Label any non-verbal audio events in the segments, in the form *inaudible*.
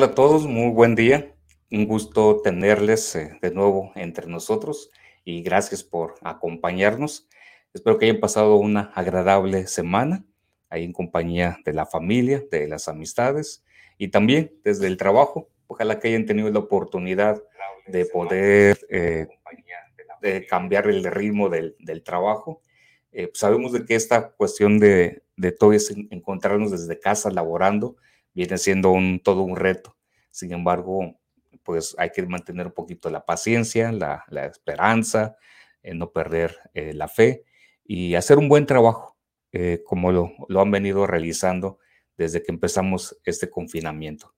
¿Qué tal a todos? Muy buen día. Un gusto tenerles eh, de nuevo entre nosotros y gracias por acompañarnos. Espero que hayan pasado una agradable semana ahí en compañía de la familia, de las amistades y también desde el trabajo. Ojalá que hayan tenido la oportunidad de poder eh, de cambiar el ritmo del, del trabajo. Eh, sabemos de que esta cuestión de, de todo es encontrarnos desde casa laborando viene siendo un, todo un reto. Sin embargo, pues hay que mantener un poquito la paciencia, la, esperanza, eh, no perder eh, la fe y hacer un buen trabajo, eh, como lo, lo, han venido realizando desde que empezamos este confinamiento.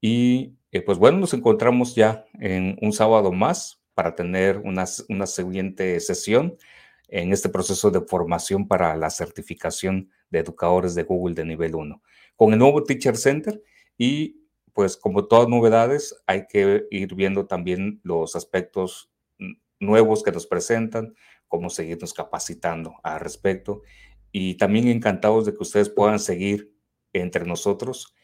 Y pues bueno, nos encontramos ya en un sábado más para tener una, una siguiente sesión en este proceso de formación para la certificación de educadores de Google de nivel 1 con el nuevo Teacher Center y pues como todas novedades hay que ir viendo también los aspectos nuevos que nos presentan, cómo seguirnos capacitando al respecto y también encantados de que ustedes puedan seguir entre nosotros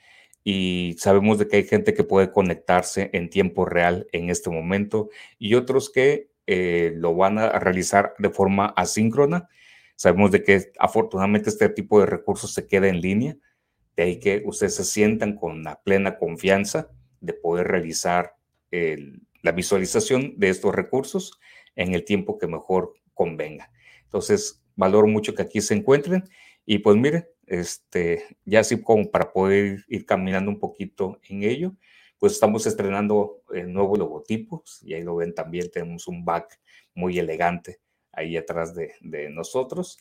y sabemos de que hay gente que puede conectarse en tiempo real en este momento y otros que eh, lo van a realizar de forma asíncrona. Sabemos de que afortunadamente este tipo de recursos se queda en línea, de ahí que ustedes se sientan con la plena confianza de poder realizar la visualización de estos recursos en el tiempo que mejor convenga. Entonces, valoro mucho que aquí se encuentren y pues miren, este, ya así como para poder ir caminando un poquito en ello, pues estamos estrenando el nuevo logotipo y ahí lo ven también, tenemos un back muy elegante ahí atrás de, de nosotros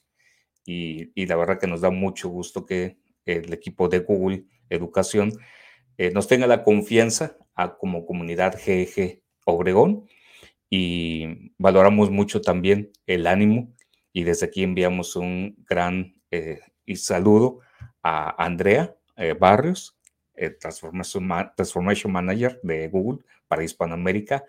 y, y, la verdad que nos da mucho gusto que el equipo de Google Educación eh, nos tenga la confianza como comunidad GEG Obregón y valoramos mucho también el ánimo y desde aquí enviamos un gran eh, y saludo a Andrea eh, Barrios, Transformation, Transformation Manager de Google para Hispanoamérica,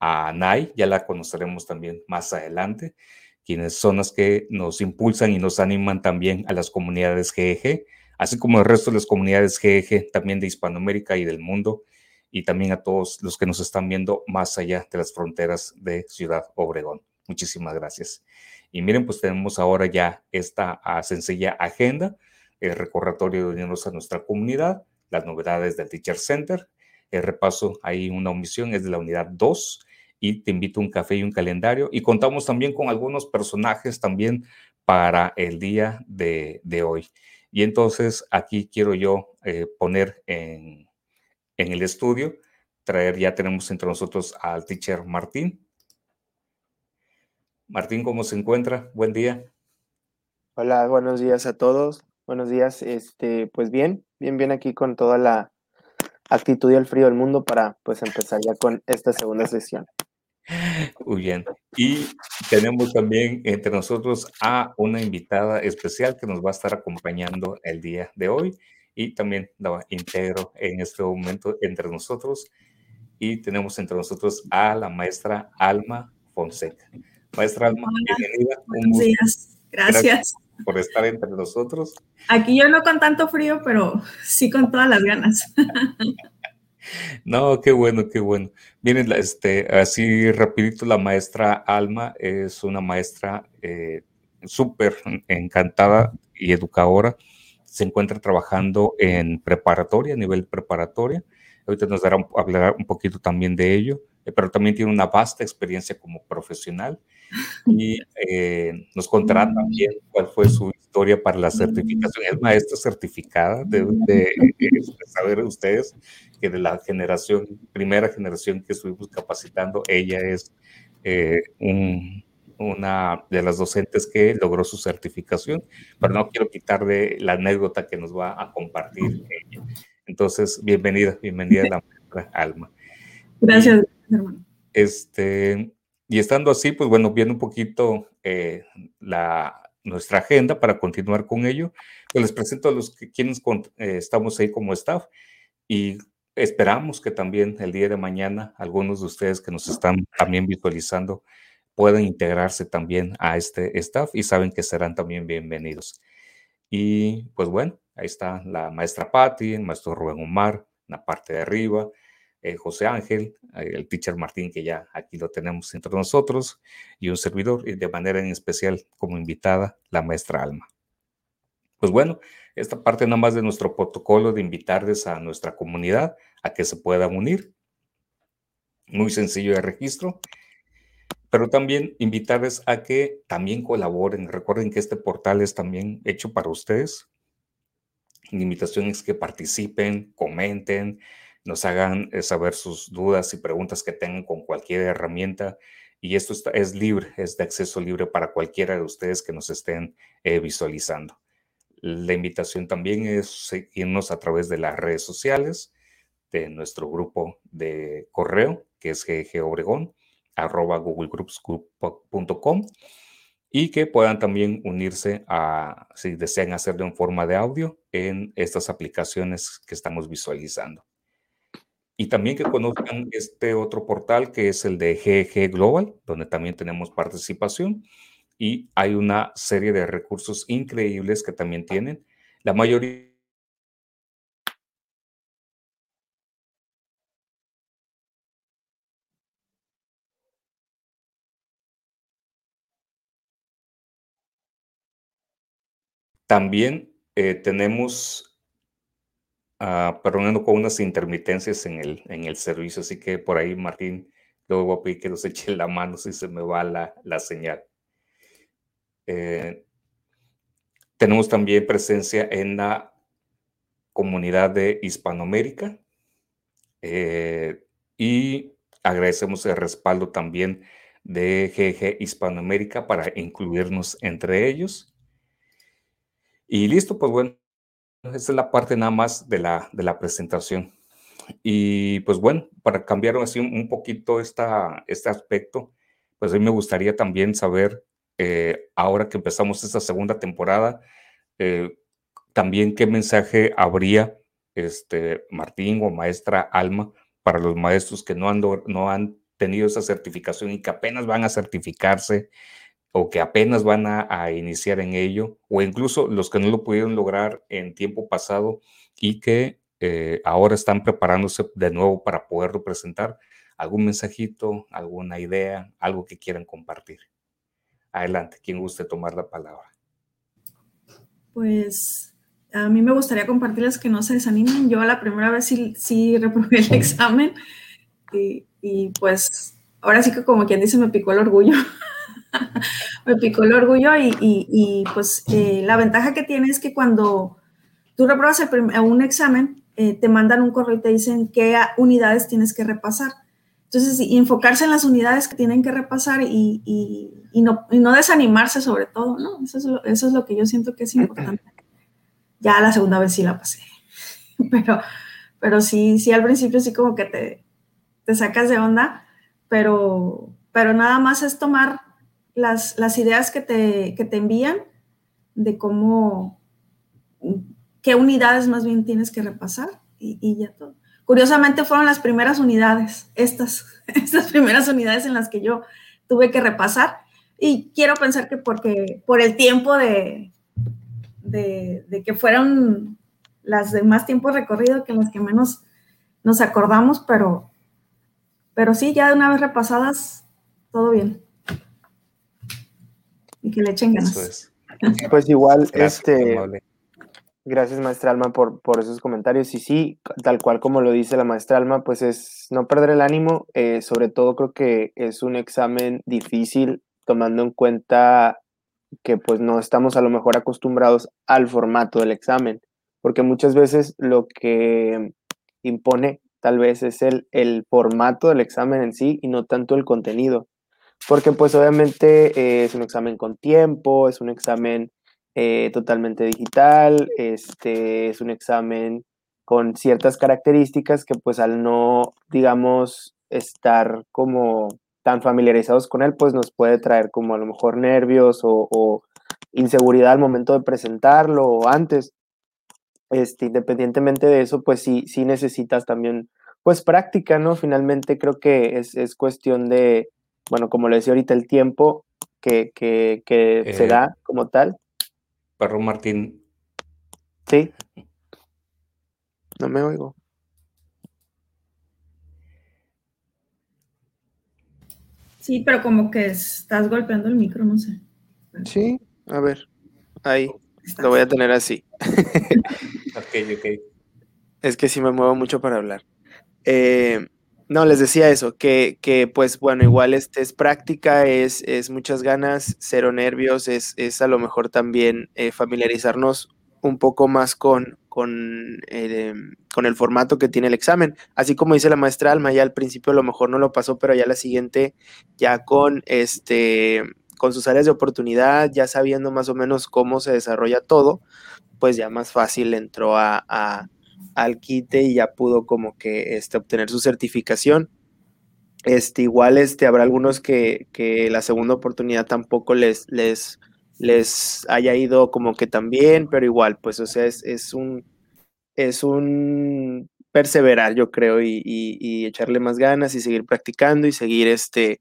a Nay, ya la conoceremos también más adelante, quienes son las que nos impulsan y nos animan también a las comunidades GEG así como el resto de las comunidades GEG también de Hispanoamérica y del mundo, y también a todos los que nos están viendo más allá de las fronteras de Ciudad Obregón. Muchísimas gracias. Y miren, pues tenemos ahora ya esta ah, sencilla agenda, el recordatorio de unirnos a nuestra comunidad, las novedades del Teacher Center, el repaso, hay una omisión, es de la unidad 2, y te invito a un café y un calendario. Y contamos también con algunos personajes también para el día de, de hoy. Y entonces aquí quiero yo eh, poner en, en el estudio, traer, ya tenemos entre nosotros al teacher Martín. Martín, ¿cómo se encuentra? Buen día. Hola, buenos días a todos. Buenos días, este, pues bien, bien, bien aquí con toda la actitud y el frío del mundo para pues empezar ya con esta segunda sesión. Muy bien. Y tenemos también entre nosotros a una invitada especial que nos va a estar acompañando el día de hoy y también la integro en este momento entre nosotros. Y tenemos entre nosotros a la maestra Alma Fonseca. Maestra Alma, bienvenida. Buenos días. Gracias. Gracias por estar entre nosotros. Aquí yo no con tanto frío, pero sí con todas las ganas. *laughs* No, qué bueno, qué bueno. Miren, este, así rapidito, la maestra Alma es una maestra eh, súper encantada y educadora. Se encuentra trabajando en preparatoria, a nivel preparatoria. Ahorita nos dará hablar un poquito también de ello, eh, pero también tiene una vasta experiencia como profesional y eh, nos contará mm. también cuál fue su historia para la certificación. Es maestra certificada, de, de saber ustedes que de la generación, primera generación que estuvimos capacitando, ella es eh, una de las docentes que logró su certificación, pero no quiero quitarle la anécdota que nos va a compartir ella. Entonces, bienvenida, bienvenida a la maestra Alma. Gracias, hermano. Este, y estando así, pues bueno, viendo un poquito eh, la, nuestra agenda para continuar con ello, pues les presento a los que quienes eh, estamos ahí como staff y Esperamos que también el día de mañana algunos de ustedes que nos están también visualizando puedan integrarse también a este staff y saben que serán también bienvenidos. Y pues bueno, ahí está la maestra Patti, el maestro Rubén Omar, la parte de arriba, eh, José Ángel, eh, el teacher Martín, que ya aquí lo tenemos entre nosotros, y un servidor, y de manera en especial como invitada, la maestra Alma. Pues bueno, esta parte nada más de nuestro protocolo de invitarles a nuestra comunidad a que se puedan unir. Muy sencillo de registro pero también invitarles a que también colaboren. Recuerden que este portal es también hecho para ustedes. La invitación es que participen, comenten, nos hagan eh, saber sus dudas y preguntas que tengan con cualquier herramienta. Y esto es libre, es de acceso libre para cualquiera de ustedes que nos estén eh, visualizando. La invitación también es seguirnos a través de las redes sociales, de nuestro grupo de correo, que es GG Obregón, arroba googlegroups.com y que puedan también unirse a, si desean hacerlo en forma de audio, en estas aplicaciones que estamos visualizando. Y también que conozcan este otro portal que es el de GG Global, donde también tenemos participación y hay una serie de recursos increíbles que también tienen. La mayoría También eh, tenemos, uh, perdonando con unas intermitencias en el, en el servicio, así que por ahí, Martín, luego voy a pedir que nos *laughs* eche la mano si se me va la, la señal. Eh, tenemos también presencia en la comunidad de Hispanoamérica eh, y agradecemos el respaldo también de GG Hispanoamérica para incluirnos entre ellos. Y listo, pues bueno, esa es la parte nada más de la, de la presentación. Y pues bueno, para cambiar así un, poquito esta, este aspecto, pues a mí me gustaría también saber, eh, ahora que empezamos esta segunda temporada, eh, también qué mensaje habría este, Martín o maestra Alma para los maestros que no han, no han tenido esa certificación y que apenas van a certificarse o que apenas van a, iniciar en ello, o incluso los que no lo pudieron lograr en tiempo pasado y que eh, ahora están preparándose de nuevo para poderlo presentar. ¿Algún mensajito, alguna idea, algo que quieran compartir? Adelante, quien guste tomar la palabra. Pues a mí me gustaría compartirles que no se desanimen. Yo la primera vez sí, sí reprobé el examen y, y pues ahora sí que como quien dice me picó el orgullo. *laughs* me picó el orgullo y, pues eh, la ventaja que tiene es que cuando tú repruebas un examen, eh, te mandan un correo y te dicen qué unidades tienes que repasar. Entonces, enfocarse en las unidades que tienen que repasar y, no, no, desanimarse sobre todo, ¿no? Eso es, lo, eso es lo que yo siento que es importante. *clears throat* Ya la segunda vez sí la pasé, *laughs* pero, pero sí, sí al principio sí como que te, te sacas de onda, pero, pero nada más es tomar las, las ideas que te, que te envían de cómo, qué unidades más bien tienes que repasar y, ya todo. Curiosamente fueron las primeras unidades, estas, *laughs* estas primeras unidades en las que yo tuve que repasar y quiero pensar que porque por el tiempo de, de, de que fueron las de más tiempo recorrido que las que menos nos acordamos, pero, pero sí, ya de una vez repasadas, todo bien y que le echen ganas. Pues igual, este, gracias maestra Alma por, por esos comentarios. Y sí, tal cual como lo dice la maestra Alma, pues es no perder el ánimo. Eh, sobre todo creo que es un examen difícil tomando en cuenta que pues no estamos a lo mejor acostumbrados al formato del examen, porque muchas veces lo que impone tal vez es el, el formato del examen en sí y no tanto el contenido porque pues obviamente eh, es un examen con tiempo, es un examen eh, totalmente digital, este, es un examen con ciertas características que pues al no, digamos, estar como tan familiarizados con él, pues nos puede traer como a lo mejor nervios o, inseguridad al momento de presentarlo o antes. Este, independientemente de eso, pues sí, sí necesitas también, pues práctica, ¿no? Finalmente creo que es, es cuestión de, bueno, como le decía ahorita, el tiempo que, que, se eh, da como tal. Perro Martín. Sí. No me oigo. Sí, pero como que estás golpeando el micro, no sé. Sí, a ver, ahí. Lo voy a tener así. ok, ok. *laughs* Es que sí me muevo mucho para hablar. Eh, no, les decía eso, que, que, pues bueno, igual este es práctica, es, es muchas ganas, cero nervios, es, es a lo mejor también eh, familiarizarnos un poco más con, con, eh, con, el formato que tiene el examen. Así como dice la maestra Alma, ya al principio a lo mejor no lo pasó, pero ya la siguiente, ya con este con sus áreas de oportunidad, ya sabiendo más o menos cómo se desarrolla todo, pues ya más fácil entró a, al quite y ya pudo como que este, obtener su certificación. Este, igual este, habrá algunos que, que la segunda oportunidad tampoco les, les, les haya ido como que también, pero igual, pues, o sea, es, es un, es un perseverar, yo creo, y, echarle más ganas y seguir practicando y seguir, este,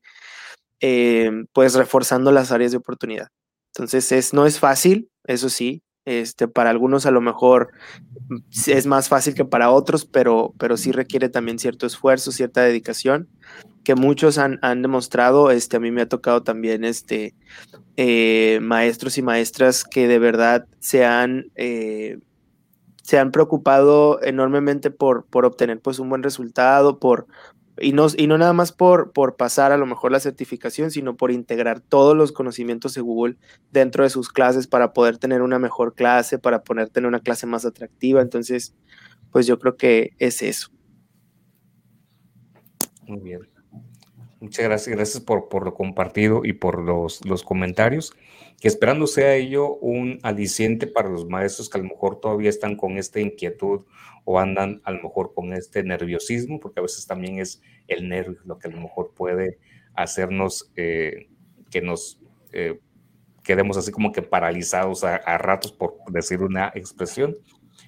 eh, pues, reforzando las áreas de oportunidad. Entonces, es, no es fácil, eso sí, este, para algunos a lo mejor es más fácil que para otros, pero, pero sí requiere también cierto esfuerzo, cierta dedicación que muchos han, demostrado. Este, a mí me ha tocado también este, eh, maestros y maestras que de verdad se han, eh, se han preocupado enormemente por, por obtener pues, un buen resultado, por, y no, y no nada más por, por pasar a lo mejor la certificación, sino por integrar todos los conocimientos de Google dentro de sus clases para poder tener una mejor clase, para poder tener una clase más atractiva. Entonces, pues yo creo que es eso. Muy bien. Muchas gracias, gracias por, por lo compartido y por los, los comentarios, que esperando sea ello un aliciente para los maestros que a lo mejor todavía están con esta inquietud o andan a lo mejor con este nerviosismo, porque a veces también es el nervio lo que a lo mejor puede hacernos eh, que nos eh, quedemos así como que paralizados a, a, ratos, por decir una expresión.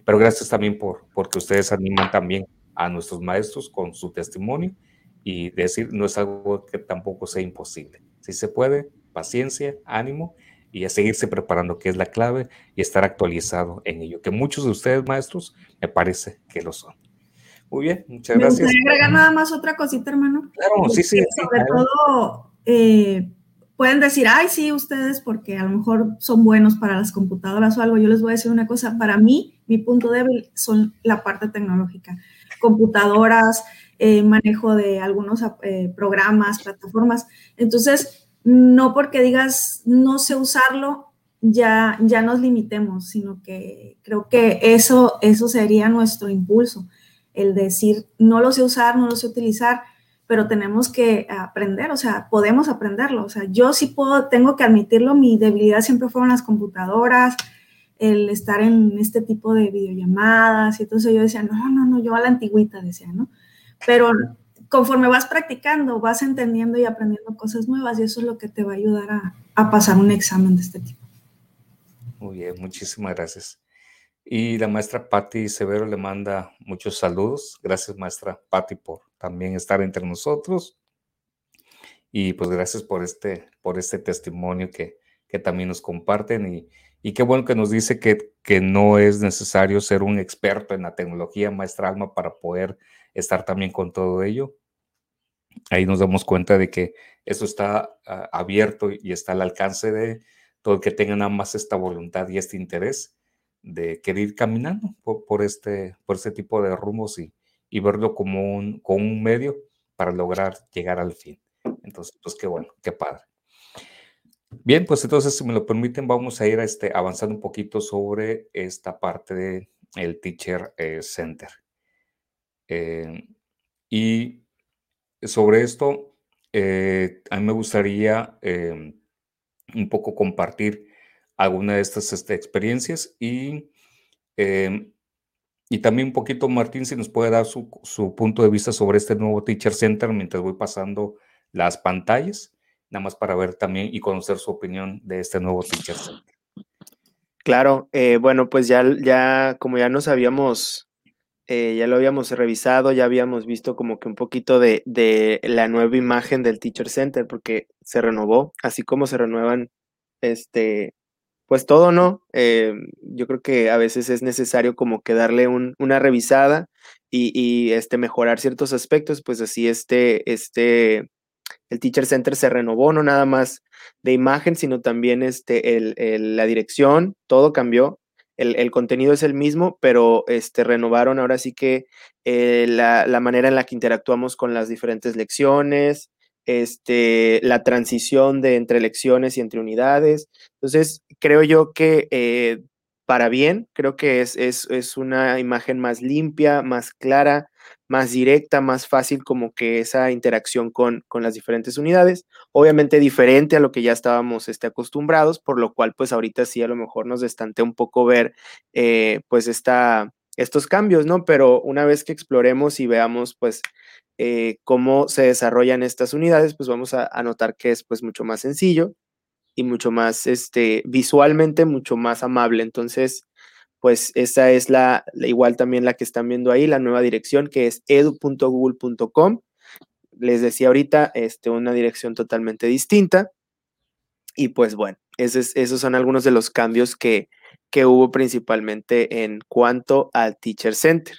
Pero gracias también por porque ustedes animan también a nuestros maestros con su testimonio y decir no es algo que tampoco sea imposible. Si se puede, paciencia, ánimo y a seguirse preparando, que es la clave, y estar actualizado en ello, que muchos de ustedes, maestros, me parece que lo son. Muy bien, muchas gracias. Me gustaría agregar nada más otra cosita, hermano. Claro, sí, sí. Sobre todo, eh, pueden decir, ay, sí, ustedes, porque a lo mejor son buenos para las computadoras o algo. Yo les voy a decir una cosa, para mí, mi punto débil son la parte tecnológica. Computadoras, eh, manejo de algunos eh, programas, plataformas. Entonces, no porque digas no sé usarlo, ya, ya nos limitemos, sino que creo que eso, eso sería nuestro impulso, el decir no lo sé usar, no lo sé utilizar, pero tenemos que aprender, o sea, podemos aprenderlo. O sea, yo sí puedo, tengo que admitirlo, mi debilidad siempre fueron las computadoras, el estar en este tipo de videollamadas, y entonces yo decía, no, no, no, yo a la antigüita decía, ¿no? pero conforme vas practicando, vas entendiendo y aprendiendo cosas nuevas y eso es lo que te va a ayudar a, pasar un examen de este tipo. Muy bien, muchísimas gracias. Y la maestra Patti Severo le manda muchos saludos. Gracias, maestra Patti, por también estar entre nosotros. Y pues gracias por este, por este testimonio que, que también nos comparten. Y, y, qué bueno que nos dice que, que no es necesario ser un experto en la tecnología, maestra Alma, para poder estar también con todo ello. Ahí nos damos cuenta de que eso está ah, abierto y está al alcance de todo el que tenga nada más esta voluntad y este interés de querer ir caminando por, este, por este tipo de rumos y, y verlo como un, como un medio para lograr llegar al fin. Entonces, pues qué bueno, qué padre. Bien, pues entonces, si me lo permiten, vamos a ir a este, avanzando un poquito sobre esta parte del el Teacher eh, Center. Eh, y sobre esto, eh, a mí me gustaría em, un poco compartir alguna de estas este, experiencias y, em, y también un poquito, Martín, si nos puede dar su, su, punto de vista sobre este nuevo Teacher Center mientras voy pasando las pantallas, nada más para ver también y conocer su opinión de este nuevo Teacher Center. Claro, eh, bueno, pues ya, ya, como ya nos habíamos eh, ya lo habíamos revisado, ya habíamos visto como que un poquito de, la nueva imagen del Teacher Center, porque se renovó, así como se renuevan, este, pues todo, ¿no? Eh, yo creo que a veces es necesario como que darle una revisada y, este, mejorar ciertos aspectos, pues así este, este, el Teacher Center se renovó, no nada más de imagen, sino también este, el, la dirección, todo cambió. El, contenido es el mismo, pero este, renovaron ahora sí que eh, la, la, manera en la que interactuamos con las diferentes lecciones, este, la transición de entre lecciones y entre unidades. Entonces, creo yo que eh, para bien, creo que es, es, es, una imagen más limpia, más clara, más directa, más fácil como que esa interacción con, con las diferentes unidades. Obviamente diferente a lo que ya estábamos este, acostumbrados, por lo cual pues ahorita sí a lo mejor nos destantea un poco ver eh, pues esta, estos cambios, ¿no? Pero una vez que exploremos y veamos pues eh, cómo se desarrollan estas unidades, pues vamos a, notar que es pues mucho más sencillo y mucho más, este, visualmente mucho más amable. Entonces, pues esa es la, igual también la que están viendo ahí, la nueva dirección que es edu.google.com. Les decía ahorita, este, una dirección totalmente distinta. Y pues bueno, esos, esos son algunos de los cambios que, que hubo principalmente en cuanto al Teacher Center.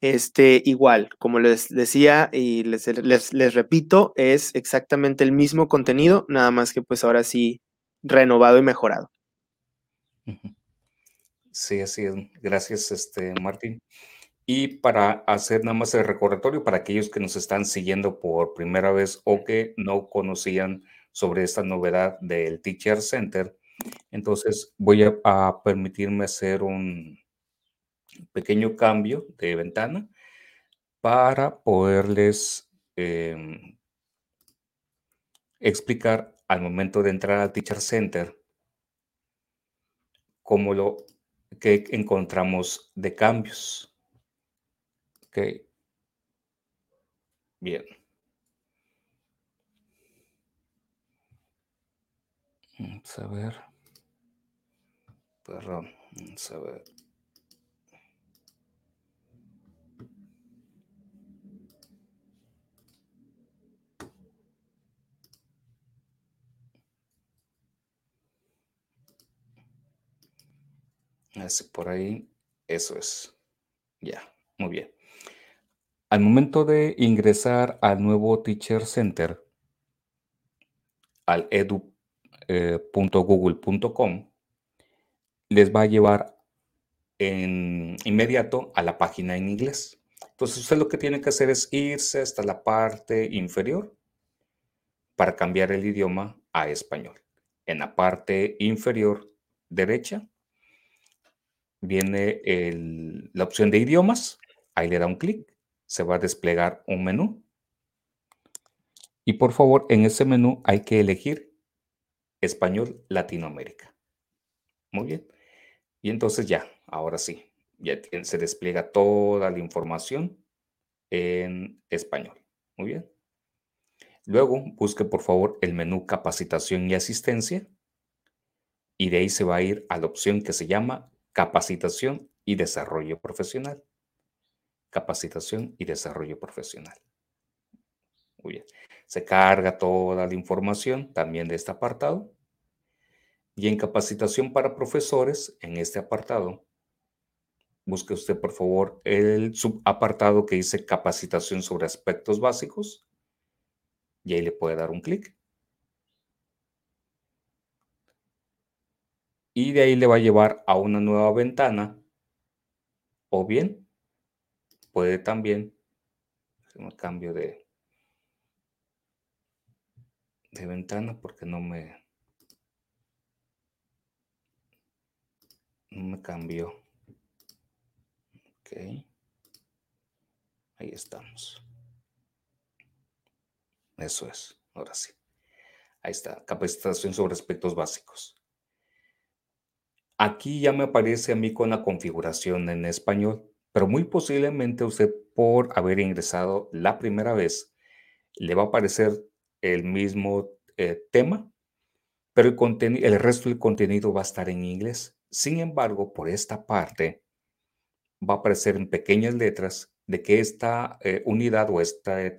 Este, igual, como les decía y les, les, repito, es exactamente el mismo contenido, nada más que pues ahora sí renovado y mejorado. Sí, así es. Gracias, este, Martín. Y para hacer nada más el recordatorio para aquellos que nos están siguiendo por primera vez o que no conocían sobre esta novedad del Teacher Center, entonces voy a permitirme hacer un, pequeño cambio de ventana para poderles em, explicar al momento de entrar al Teacher Center cómo lo que encontramos de cambios. Ok. Bien. Vamos a ver. Perdón. Vamos a ver. Así por ahí, eso es. Ya, muy bien. Al momento de ingresar al nuevo Teacher Center, al edu.google.com, eh, les va a llevar en inmediato a la página en inglés. Entonces usted lo que tiene que hacer es irse hasta la parte inferior para cambiar el idioma a español. En la parte inferior derecha viene la opción de idiomas, ahí le da un clic, se va a desplegar un menú. Y por favor, en ese menú hay que elegir español Latinoamérica. Muy bien. Y entonces ya, ahora sí, ya se despliega toda la información en español. Muy bien. Luego busque por favor el menú capacitación y asistencia y de ahí se va a ir a la opción que se llama Capacitación y desarrollo profesional. Capacitación y desarrollo profesional. Muy bien. Se carga toda la información también de este apartado. Y en capacitación para profesores, en este apartado, busque usted por favor el subapartado que dice capacitación sobre aspectos básicos. Y ahí le puede dar un clic. Y de ahí le va a llevar a una nueva ventana. O bien puede también un cambio de de ventana porque no me no me cambió. Ok. Ahí estamos. Eso es ahora sí. Ahí está capacitación sobre aspectos básicos Aquí ya me aparece a mí con la configuración en español, pero muy posiblemente usted por haber ingresado la primera vez le va a aparecer el mismo eh, tema, pero el, resto del contenido va a estar en inglés. Sin embargo, por esta parte va a aparecer en pequeñas letras de que esta eh, unidad o esta, eh,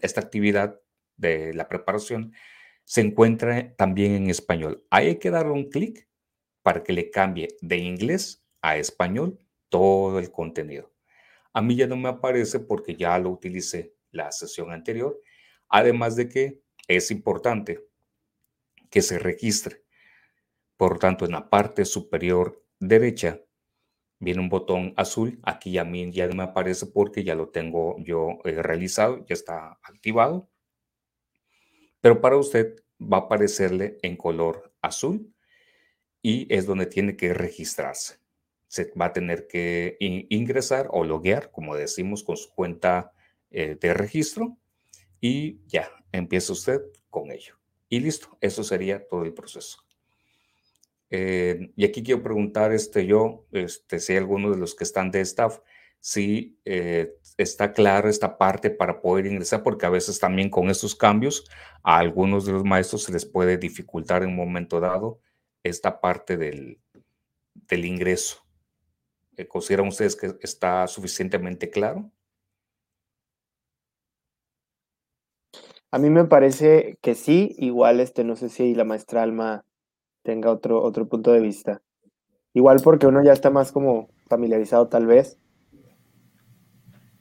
esta actividad de la preparación se encuentra también en español. Ahí hay que darle un clic para que le cambie de inglés a español todo el contenido. A mí ya no me aparece porque ya lo utilicé la sesión anterior. Además de que es importante que se registre. Por tanto, en la parte superior derecha viene un botón azul. Aquí a mí ya me aparece porque ya lo tengo yo eh, realizado, ya está activado. Pero para usted va a aparecerle en color azul y es donde tiene que registrarse. Se va a tener que ingresar o loguear, como decimos, con su cuenta eh, de registro y ya empieza usted con ello. Y listo, eso sería todo el proceso. Eh, y aquí quiero preguntar este, yo, este, si hay alguno de los que están de staff, si eh, está claro esta parte para poder ingresar, porque a veces también con estos cambios a algunos de los maestros se les puede dificultar en un momento dado esta parte del, del ingreso. Eh, ¿Consideran ustedes que está suficientemente claro? A mí me parece que sí, igual este, no sé si la maestra Alma tenga otro, otro punto de vista. Igual porque uno ya está más como familiarizado tal vez.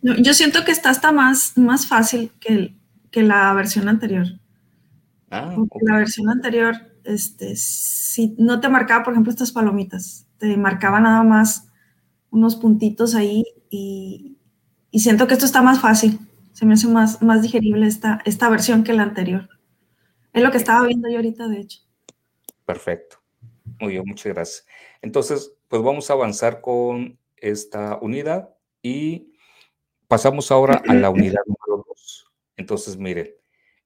yo siento que está hasta más, más fácil que, que la versión anterior. Ah, La versión anterior, este, si no te marcaba, por ejemplo, estas palomitas, te marcaba nada más unos puntitos ahí y, y siento que esto está más fácil se me hace más, más digerible esta, esta versión que la anterior. Es lo que estaba viendo yo ahorita, de hecho. Perfecto. Muy bien, muchas gracias. Entonces, pues vamos a avanzar con esta unidad y pasamos ahora a la unidad número dos. Entonces, miren,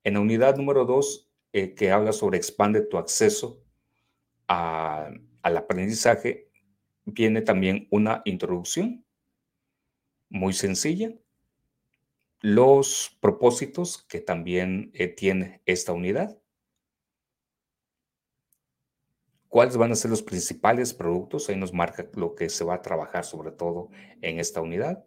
en la unidad número dos, eh, que habla sobre expande tu acceso al aprendizaje, viene también una introducción muy sencilla los propósitos que también eh, tiene esta unidad. ¿Cuáles van a ser los principales productos? Ahí nos marca lo que se va a trabajar sobre todo en esta unidad.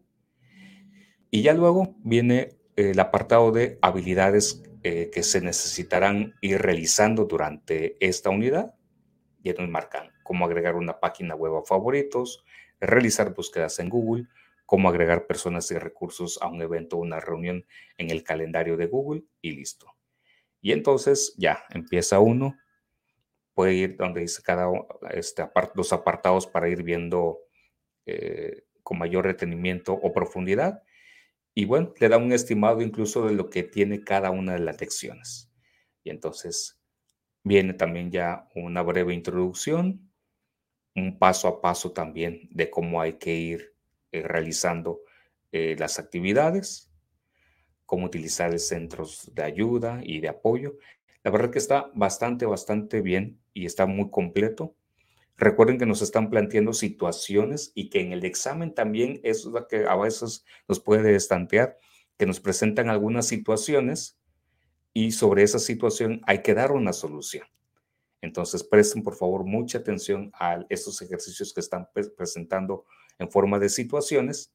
Y ya luego viene el apartado de habilidades eh, que se necesitarán ir realizando durante esta unidad. Ya nos marcan cómo agregar una página web a favoritos, realizar búsquedas en Google, cómo agregar personas y recursos a un evento o una reunión en el calendario de Google y listo. Y entonces ya empieza uno, puede ir donde dice cada este, los apartados para ir viendo eh, con mayor retenimiento o profundidad. Y bueno, le da un estimado incluso de lo que tiene cada una de las lecciones. Y entonces viene también ya una breve introducción, un paso a paso también de cómo hay que ir eh, realizando eh, las actividades, cómo utilizar centros de ayuda y de apoyo. La verdad que está bastante, bastante bien y está muy completo. Recuerden que nos están planteando situaciones y que en el examen también es lo que a veces nos puede estantear, que nos presentan algunas situaciones y sobre esa situación hay que dar una solución. Entonces presten por favor mucha atención a estos ejercicios que están presentando en forma de situaciones.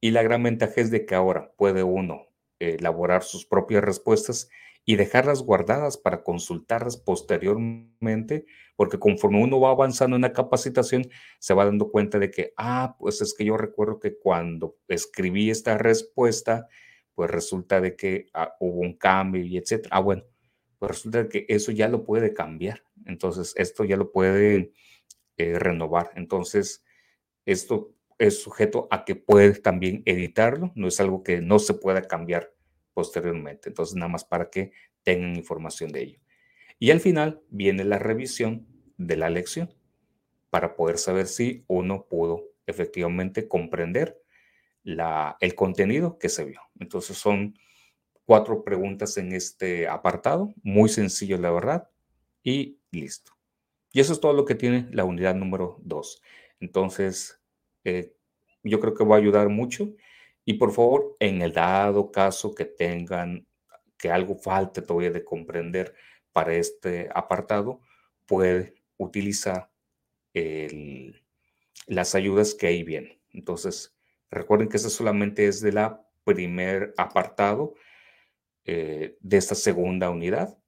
Y la gran ventaja es de que ahora puede uno elaborar sus propias respuestas y dejarlas guardadas para consultarlas posteriormente, porque conforme uno va avanzando en la capacitación, se va dando cuenta de que, ah, pues es que yo recuerdo que cuando escribí esta respuesta, pues resulta de que ah, hubo un cambio y etcétera. Ah, bueno, pues resulta que eso ya lo puede cambiar. Entonces, esto ya lo puede eh, renovar. Entonces, esto es sujeto a que puede también editarlo, no es algo que no se pueda cambiar posteriormente. Entonces, nada más para que tengan información de ello. Y al final viene la revisión de la lección para poder saber si uno pudo efectivamente comprender la, el contenido que se vio. Entonces, son cuatro preguntas en este apartado, muy sencillo la verdad, y listo. Y eso es todo lo que tiene la unidad número dos. Entonces, eh, yo creo que va a ayudar mucho. Y por favor, en el dado caso que tengan que algo falte todavía de comprender para este apartado, puede utilizar las ayudas que ahí vienen. Entonces, recuerden que eso solamente es de la primer apartado eh, de esta segunda unidad.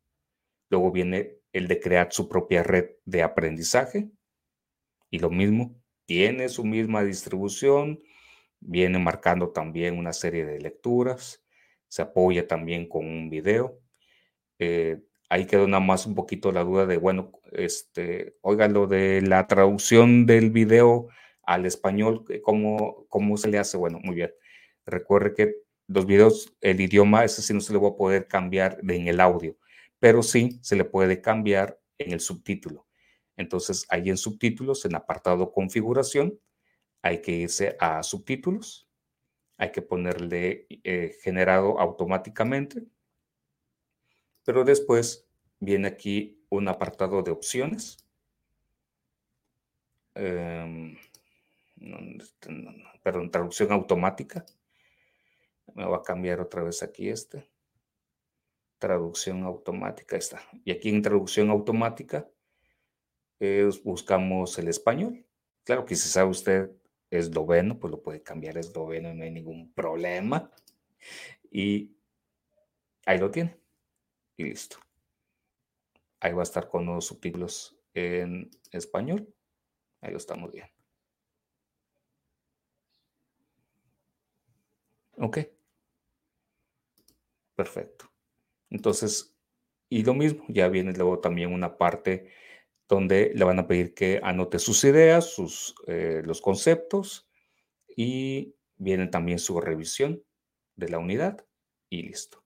Luego viene el de crear su propia red de aprendizaje. Y lo mismo, tiene su misma distribución, viene marcando también una serie de lecturas, se apoya también con un video. Eh, ahí quedó nada más un poquito la duda de, bueno, este, oiga, lo de la traducción del video al español, ¿cómo, cómo se le hace? Bueno, muy bien. Recuerde que los videos, el idioma, ese sí no se le va a poder cambiar en el audio, pero sí se le puede cambiar en el subtítulo. Entonces, ahí en subtítulos, en apartado configuración, hay que irse a subtítulos, hay que ponerle eh, generado automáticamente, pero después viene aquí un apartado de opciones. Em, perdón, traducción automática. Me va a cambiar otra vez aquí este. Traducción automática, está. Y aquí en traducción automática buscamos el español. Claro que si sabe usted esloveno, pues lo puede cambiar a esloveno, no hay ningún problema. Y ahí lo tiene. Y listo. Ahí va a estar con los subtítulos en español. Ahí lo estamos viendo. Ok. Perfecto. Entonces, y lo mismo, ya viene luego también una parte donde le van a pedir que anote sus ideas, sus, eh, los conceptos y viene también su revisión de la unidad y listo.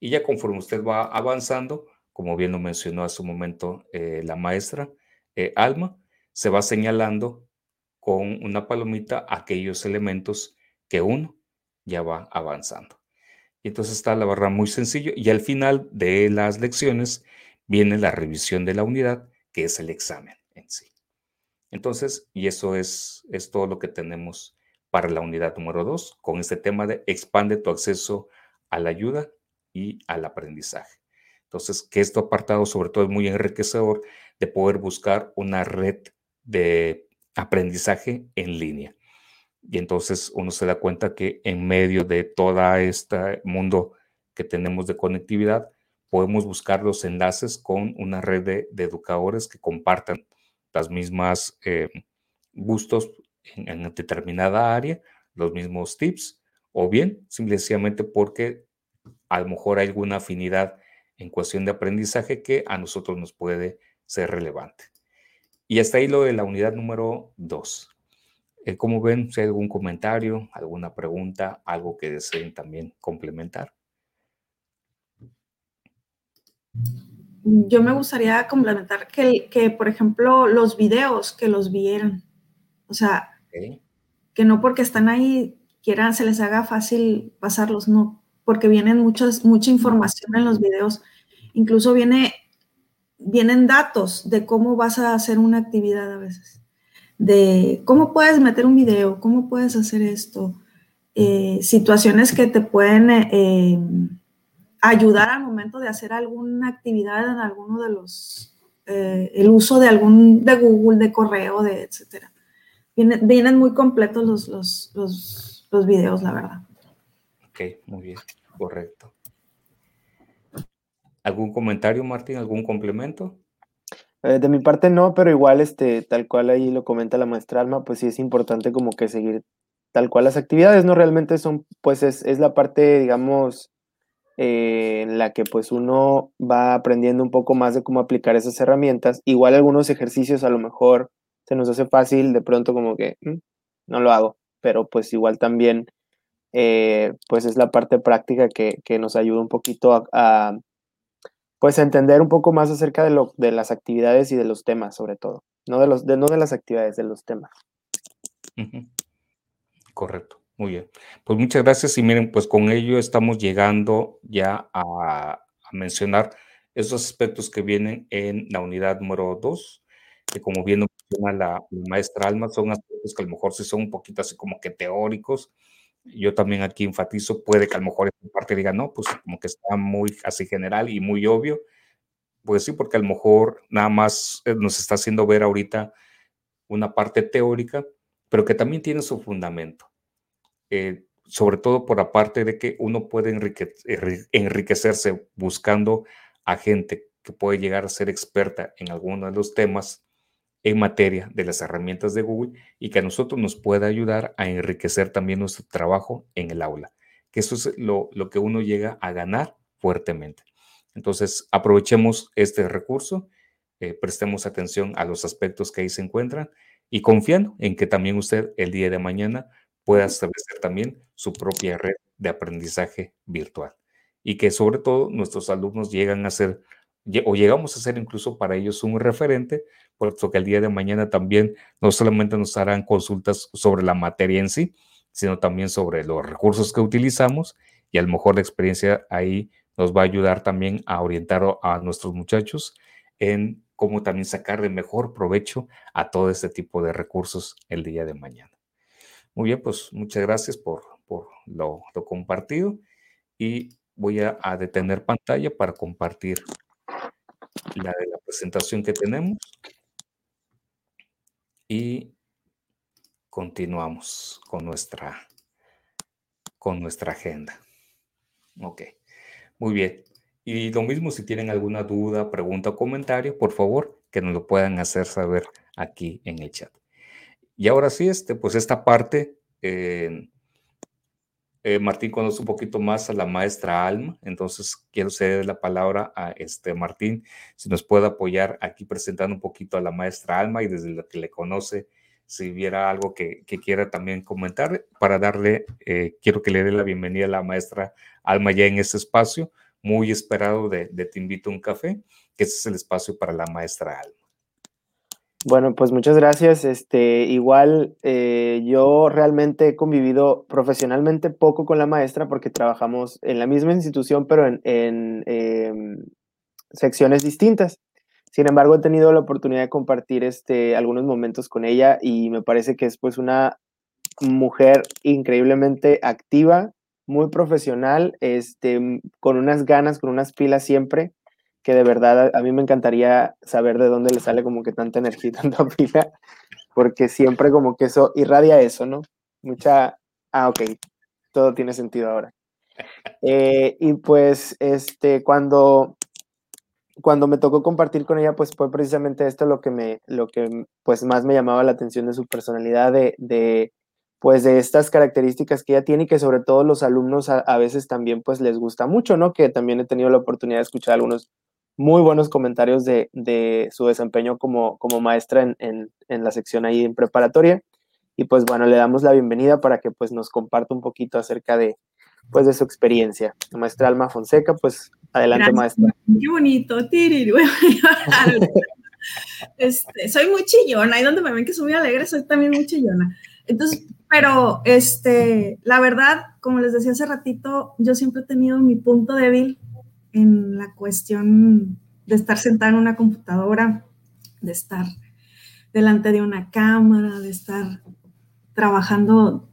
Y ya conforme usted va avanzando, como bien lo mencionó hace un momento eh, la maestra eh, Alma, se va señalando con una palomita aquellos elementos que uno ya va avanzando. Y entonces está la barra muy sencillo y al final de las lecciones viene la revisión de la unidad que es el examen en sí. Entonces, y eso es, es todo lo que tenemos para la unidad número 2 con este tema de expande tu acceso a la ayuda y al aprendizaje. Entonces, que esto apartado sobre todo es muy enriquecedor de poder buscar una red de aprendizaje en línea. Y entonces uno se da cuenta que en medio de todo este mundo que tenemos de conectividad, podemos buscar los enlaces con una red de, educadores que compartan las mismas eh, gustos en, determinada área, los mismos tips, o bien simplemente porque a lo mejor hay alguna afinidad en cuestión de aprendizaje que a nosotros nos puede ser relevante. Y hasta ahí lo de la unidad número 2. Eh, como ven, si hay algún comentario, alguna pregunta, algo que deseen también complementar. Yo me gustaría complementar que, que, por ejemplo, los videos, que los vieran. O sea, que no porque están ahí quieran, se les haga fácil pasarlos, no, porque vienen muchas, mucha información en los videos. Incluso viene, vienen datos de cómo vas a hacer una actividad a veces. De cómo puedes meter un video, cómo puedes hacer esto. Eh, situaciones que te pueden... Eh, ayudar al momento de hacer alguna actividad en alguno de los, eh, el uso de algún, de Google, de correo, de etcétera. Vienen, vienen muy completos los, los, los, los videos, la verdad. Ok, muy bien, correcto. ¿Algún comentario, Martín? ¿Algún complemento? Eh, de mi parte no, pero igual, este, tal cual ahí lo comenta la maestra Alma, pues sí es importante como que seguir tal cual las actividades, ¿no? Realmente son, pues es, es la parte, digamos, eh, en la que pues uno va aprendiendo un poco más de cómo aplicar esas herramientas. Igual algunos ejercicios a lo mejor se nos hace fácil, de pronto como que mm, no lo hago, pero pues igual también eh, pues es la parte práctica que, nos ayuda un poquito a, pues entender un poco más acerca de, lo, de las actividades y de los temas sobre todo, no de, los, de, no de las actividades, de los temas. Correcto. Muy bien. Pues muchas gracias y miren, pues con ello estamos llegando ya a, mencionar esos aspectos que vienen en la unidad número 2, que como bien menciona la, maestra Alma, son aspectos que a lo mejor sí son un poquito así como que teóricos. Yo también aquí enfatizo, puede que a lo mejor esta parte diga, no, pues como que está muy así general y muy obvio. Pues sí, porque a lo mejor nada más eh, nos está haciendo ver ahorita una parte teórica, pero que también tiene su fundamento. Eh, sobre todo por aparte de que uno puede enriquecerse buscando a gente que puede llegar a ser experta en alguno de los temas en materia de las herramientas de Google y que a nosotros nos pueda ayudar a enriquecer también nuestro trabajo en el aula, que eso es lo, lo que uno llega a ganar fuertemente. Entonces, aprovechemos este recurso, eh, prestemos atención a los aspectos que ahí se encuentran y confiando en que también usted el día de mañana pueda establecer también su propia red de aprendizaje virtual y que sobre todo nuestros alumnos llegan a ser o llegamos a ser incluso para ellos un referente, puesto que el día de mañana también no solamente nos harán consultas sobre la materia en sí, sino también sobre los recursos que utilizamos y a lo mejor la experiencia ahí nos va a ayudar también a orientar a nuestros muchachos en cómo también sacar de mejor provecho a todo este tipo de recursos el día de mañana. Muy bien, pues muchas gracias por, por lo, compartido y voy a, detener pantalla para compartir la de la presentación que tenemos y continuamos con nuestra, con nuestra agenda. Ok, muy bien. Y lo mismo si tienen alguna duda, pregunta o comentario, por favor, que nos lo puedan hacer saber aquí en el chat. Y ahora sí, este, pues esta parte eh, Martín conoce un poquito más a la maestra Alma, entonces quiero ceder la palabra a este Martín, si nos puede apoyar aquí presentando un poquito a la maestra Alma y desde lo que le conoce, si hubiera algo que, quiera también comentar, para darle, eh, quiero que le dé la bienvenida a la maestra Alma ya en este espacio, muy esperado de, de Te invito a un café, que ese es el espacio para la maestra Alma. Bueno, pues muchas gracias. Este, igual eh, yo realmente he convivido profesionalmente poco con la maestra porque trabajamos en la misma institución, pero en, em, secciones distintas. Sin embargo, he tenido la oportunidad de compartir este, algunos momentos con ella y me parece que es pues una mujer increíblemente activa, muy profesional, este, con unas ganas, con unas pilas siempre que de verdad a, mí me encantaría saber de dónde le sale como que tanta energía tanta *laughs* pila, porque siempre como que eso irradia eso, ¿no? Mucha, ah, ok, todo tiene sentido ahora. Eh, y pues, este, cuando, cuando me tocó compartir con ella, pues fue precisamente esto lo que me, lo que pues más me llamaba la atención de su personalidad, de, de pues de estas características que ella tiene y que sobre todo los alumnos a, a, veces también pues les gusta mucho, ¿no? Que también he tenido la oportunidad de escuchar algunos muy buenos comentarios de, su desempeño como, como maestra en, la sección ahí en preparatoria. Y pues bueno, le damos la bienvenida para que pues nos comparta un poquito acerca de, pues, de su experiencia. La maestra Alma Fonseca, pues adelante maestra. Qué bonito, *laughs* este, soy muy chillona, ahí donde me ven que soy muy alegre, soy también muy chillona. Entonces, pero este, la verdad, como les decía hace ratito, yo siempre he tenido mi punto débil en la cuestión de estar sentada en una computadora, de estar delante de una cámara, de estar trabajando.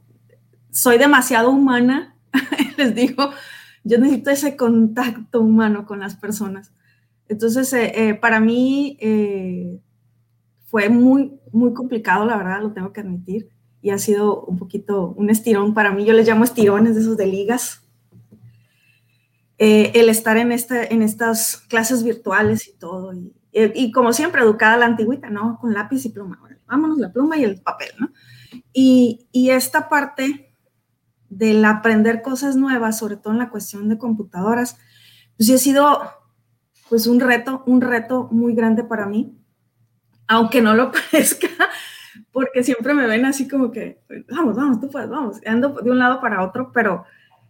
Soy demasiado humana, *laughs* les digo, yo necesito ese contacto humano con las personas. Entonces, eh, eh, para mí eh, fue muy, muy complicado, la verdad, lo tengo que admitir, y ha sido un poquito un estirón para mí. Yo les llamo estirones de esos de ligas, eh, el estar en, este, en estas clases virtuales y todo. Y, y, como siempre, educada a la antigüita, ¿no? Con lápiz y pluma. vámonos la pluma y el papel, ¿no? Y, y esta parte del aprender cosas nuevas, sobre todo en la cuestión de computadoras, pues sí ha sido pues un reto, un reto muy grande para mí, aunque no lo *laughs* parezca, porque siempre me ven así como que, vamos, vamos, tú puedes, vamos, ando de un lado para otro, pero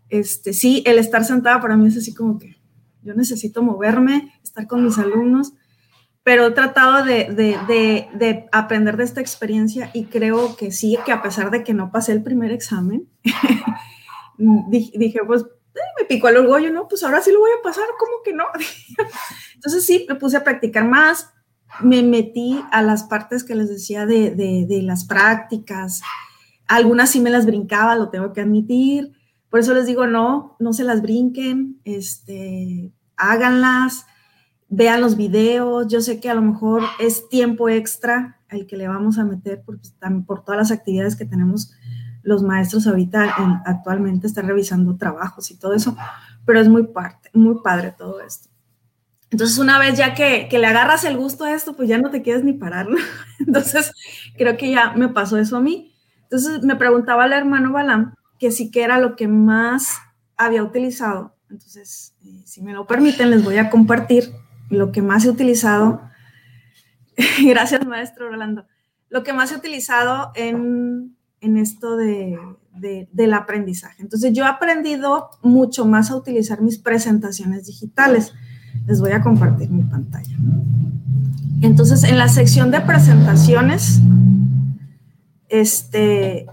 este, sí, el estar sentada para mí es así como que yo necesito moverme, estar con mis alumnos, pero he tratado de, aprender de esta experiencia y creo que sí, que a pesar de que no pasé el primer examen, *laughs* dije, pues me picó el orgullo, ¿no? Pues ahora sí lo voy a pasar, ¿cómo que no? *laughs* Entonces sí, me puse a practicar más, me metí a las partes que les decía de las prácticas, algunas sí me las brincaba, lo tengo que admitir, por eso les digo, no, no se las brinquen, este, háganlas, vean los videos. Yo sé que a lo mejor es tiempo extra el que le vamos a meter por, pues, por todas las actividades que tenemos los maestros ahorita actualmente están revisando trabajos y todo eso, pero es muy parte, muy padre todo esto. Entonces, una vez ya que, que, le agarras el gusto a esto, pues ya no te quieres ni parar, ¿no? *laughs* Entonces, creo que ya me pasó eso a mí. Entonces, me preguntaba el hermano Balam que sí que era lo que más había utilizado. Entonces, eh, si me lo permiten, les voy a compartir lo que más he utilizado. *laughs* Gracias, maestro Rolando. Lo que más he utilizado en, en esto de, del aprendizaje. Entonces, yo he aprendido mucho más a utilizar mis presentaciones digitales. Les voy a compartir mi pantalla. Entonces, en la sección de presentaciones, este,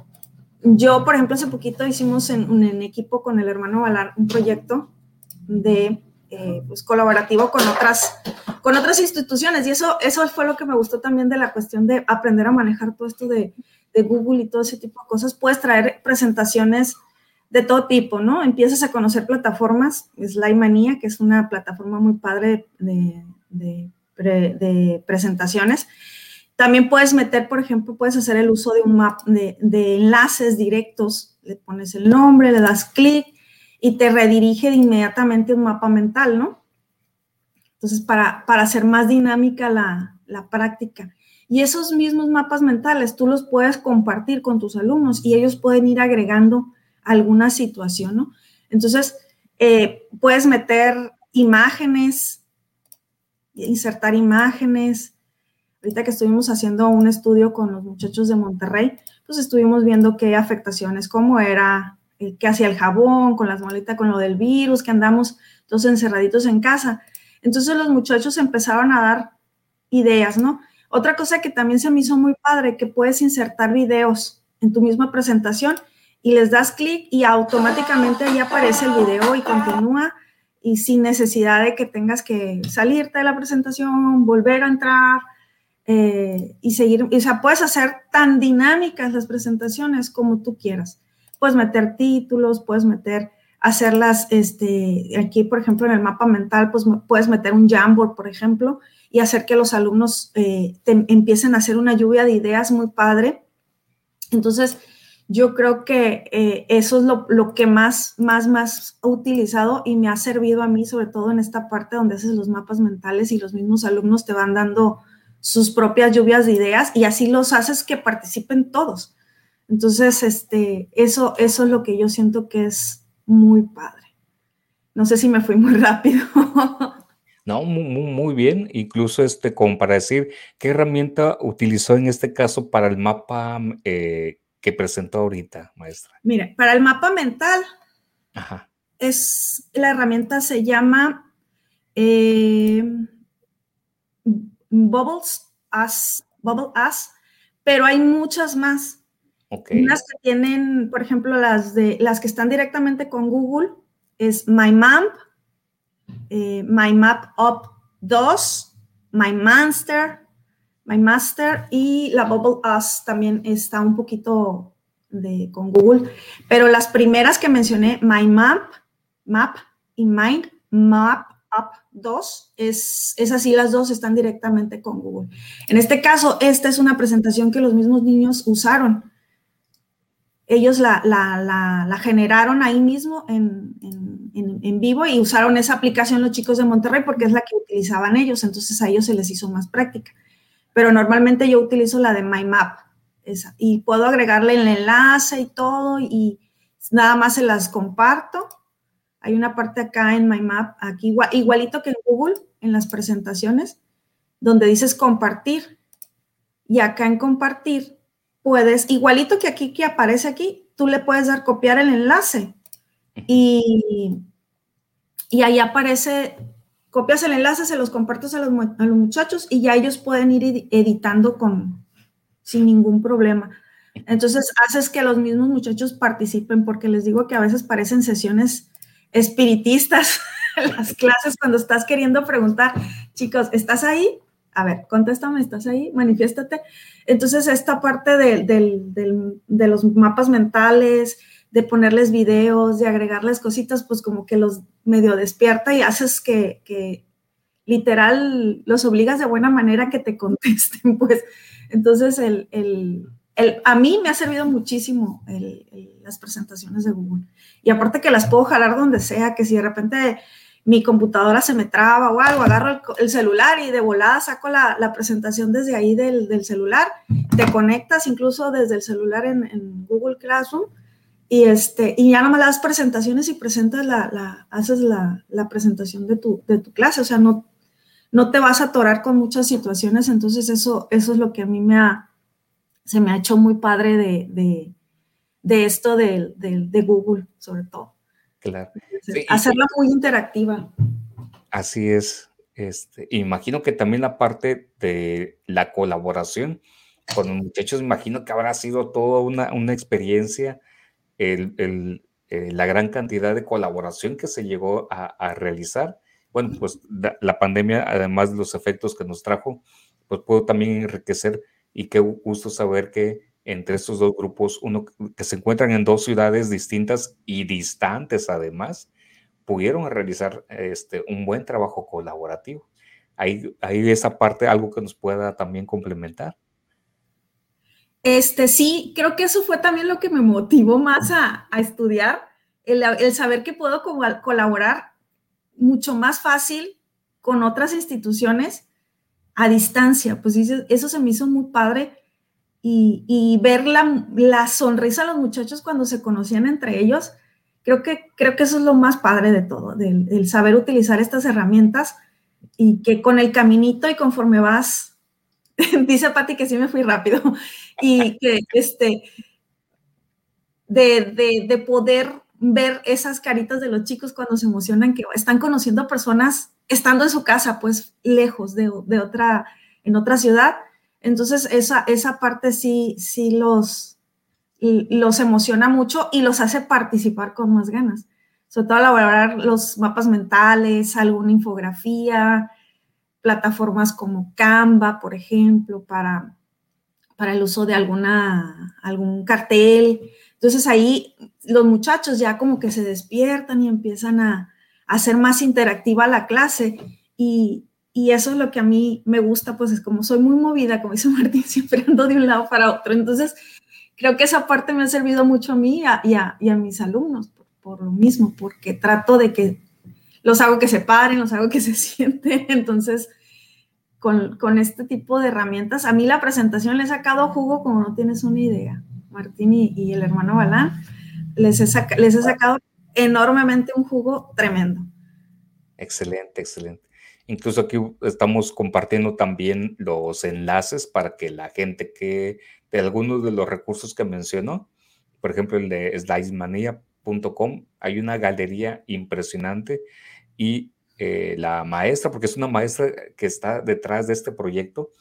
yo, por ejemplo, hace poquito hicimos en, un equipo con el hermano Valar un proyecto de eh, pues, colaborativo con otras, con otras instituciones y eso, eso fue lo que me gustó también de la cuestión de aprender a manejar todo esto de, Google y todo ese tipo de cosas. Puedes traer presentaciones de todo tipo, ¿no? Empiezas a conocer plataformas, Manía, que es una plataforma muy padre de presentaciones también puedes meter, por ejemplo, puedes hacer el uso de un map de, enlaces directos. Le pones el nombre, le das clic y te redirige de inmediatamente un mapa mental, ¿no? Entonces, para, para hacer más dinámica la, la práctica. Y esos mismos mapas mentales tú los puedes compartir con tus alumnos y ellos pueden ir agregando alguna situación, ¿no? Entonces, eh, puedes meter imágenes, insertar imágenes, ahorita que estuvimos haciendo un estudio con los muchachos de Monterrey, pues estuvimos viendo qué afectaciones, cómo era, eh, qué hacía el jabón, con las maletas, con lo del virus, que andamos todos encerraditos en casa. Entonces los muchachos empezaron a dar ideas, ¿no? Otra cosa que también se me hizo muy padre, que puedes insertar videos en tu misma presentación y les das clic y automáticamente ahí aparece el video y continúa y sin necesidad de que tengas que salirte de la presentación, volver a entrar, eh, y seguir, o sea, puedes hacer tan dinámicas las presentaciones como tú quieras. Puedes meter títulos, puedes meter, hacerlas, este, aquí, por ejemplo, en el mapa mental, pues puedes meter un Jamboard, por ejemplo, y hacer que los alumnos eh, empiecen a hacer una lluvia de ideas muy padre. Entonces, yo creo que eh, eso es lo, lo, que más, más, más he utilizado y me ha servido a mí, sobre todo en esta parte donde haces los mapas mentales y los mismos alumnos te van dando sus propias lluvias de ideas y así los haces que participen todos. Entonces, este, eso, eso es lo que yo siento que es muy padre. No sé si me fui muy *laughs* rápido. No, muy, muy, bien. Incluso este, como para decir, ¿qué herramienta utilizó en este caso para el mapa eh, que presentó ahorita, maestra? Mire, para el mapa mental, es la herramienta se llama eh, Bubbles As, Bubble As, pero hay muchas más. Okay. Unas que tienen, por ejemplo, las de las que están directamente con Google es MyMap, eh, MyMap Up 2, MyMaster, MyMaster y la Bubble Us también está un poquito de, con Google. Pero las primeras que mencioné, MyMap, Map y Mind 2, es, es así, las dos están directamente con Google. En este caso, esta es una presentación que los mismos niños usaron. Ellos la, la, generaron ahí mismo en, en, vivo y usaron esa aplicación los chicos de Monterrey porque es la que utilizaban ellos, entonces a ellos se les hizo más práctica. Pero normalmente yo utilizo la de MyMap, esa, y puedo agregarle el enlace y todo, y nada más se las comparto hay una parte acá en My Map, aquí igualito que en Google, en las presentaciones, donde dices compartir. Y acá en compartir, puedes, igualito que aquí que aparece aquí, tú le puedes dar copiar el enlace. Y, y ahí aparece, copias el enlace, se los compartes a los, a los muchachos y ya ellos pueden ir editando con, sin ningún problema. Entonces haces que los mismos muchachos participen porque les digo que a veces parecen sesiones espiritistas *laughs* las clases cuando estás queriendo preguntar, chicos, ¿estás ahí? A ver, contéstame, ¿estás ahí? Manifiéstate. Entonces, esta parte de, los mapas mentales, de ponerles videos, de agregarles cositas, pues como que los medio despierta y haces que, literal los obligas de buena manera que te *laughs* contesten, pues. Entonces, el, a mí me ha servido muchísimo las presentaciones de Google. Y aparte que las puedo jalar donde sea, que si de repente mi computadora se me traba o algo, agarro el, celular y de volada saco la, presentación desde ahí del, celular, te conectas incluso desde el celular en, Google Classroom y, este, y ya no me das presentaciones y presentas la, la haces la, la, presentación de tu, de tu clase, o sea, no, no te vas a atorar con muchas situaciones, entonces eso, eso es lo que a mí me ha, se me ha hecho muy padre de, de, de esto de, de, Google, sobre todo. Claro. Hacerla muy interactiva. Así es. Este, imagino que también la parte de la colaboración con los muchachos, imagino que habrá sido toda una, una experiencia el, eh, la gran cantidad de colaboración que se llegó a, realizar. Bueno, pues la, pandemia, además de los efectos que nos trajo, pues pudo también enriquecer y qué gusto saber que entre estos dos grupos, uno que se encuentran en dos ciudades distintas y distantes además, pudieron realizar este, un buen trabajo colaborativo. Ahí, ahí esa parte, algo que nos pueda también complementar. Este, sí, creo que eso fue también lo que me motivó más a, estudiar, el, saber que puedo colaborar mucho más fácil con otras instituciones a distancia. Pues eso se me hizo muy padre. Y, ver la, sonrisa de los muchachos cuando se conocían entre ellos, creo que, creo que eso es lo más padre de todo, del saber utilizar estas herramientas y que con el caminito y conforme vas *laughs* dice Patti que sí me fui rápido, *laughs* y que este, de, poder ver esas caritas de los chicos cuando se emocionan, que están conociendo personas estando en su casa, pues lejos de, otra, en otra ciudad. Entonces, esa, esa parte sí, sí los, los emociona mucho y los hace participar con más ganas. Sobre todo elaborar los mapas mentales, alguna infografía, plataformas como Canva, por ejemplo, para, para el uso de alguna, algún cartel. Entonces ahí los muchachos ya como que se despiertan y empiezan a, hacer más interactiva la clase y, eso es lo que a mí me gusta, pues es como soy muy movida, como dice *laughs* Martín, siempre ando de un lado para otro. Entonces, creo que esa parte me ha servido mucho a mí y a, mis alumnos por, lo mismo, porque trato de que los hago que se paren, los hago que *laughs* se sienten. Entonces, con, este tipo de herramientas, a mí la presentación le he sacado jugo como no tienes una idea. Martín y, el hermano Balán, les he, sacado enormemente un jugo tremendo. Excelente, excelente. Incluso aquí estamos compartiendo también los enlaces para que la gente que de algunos de los recursos que mencionó, por ejemplo el de slicemania.com, hay una galería impresionante y eh, la maestra, porque es una maestra que está detrás de este proyecto,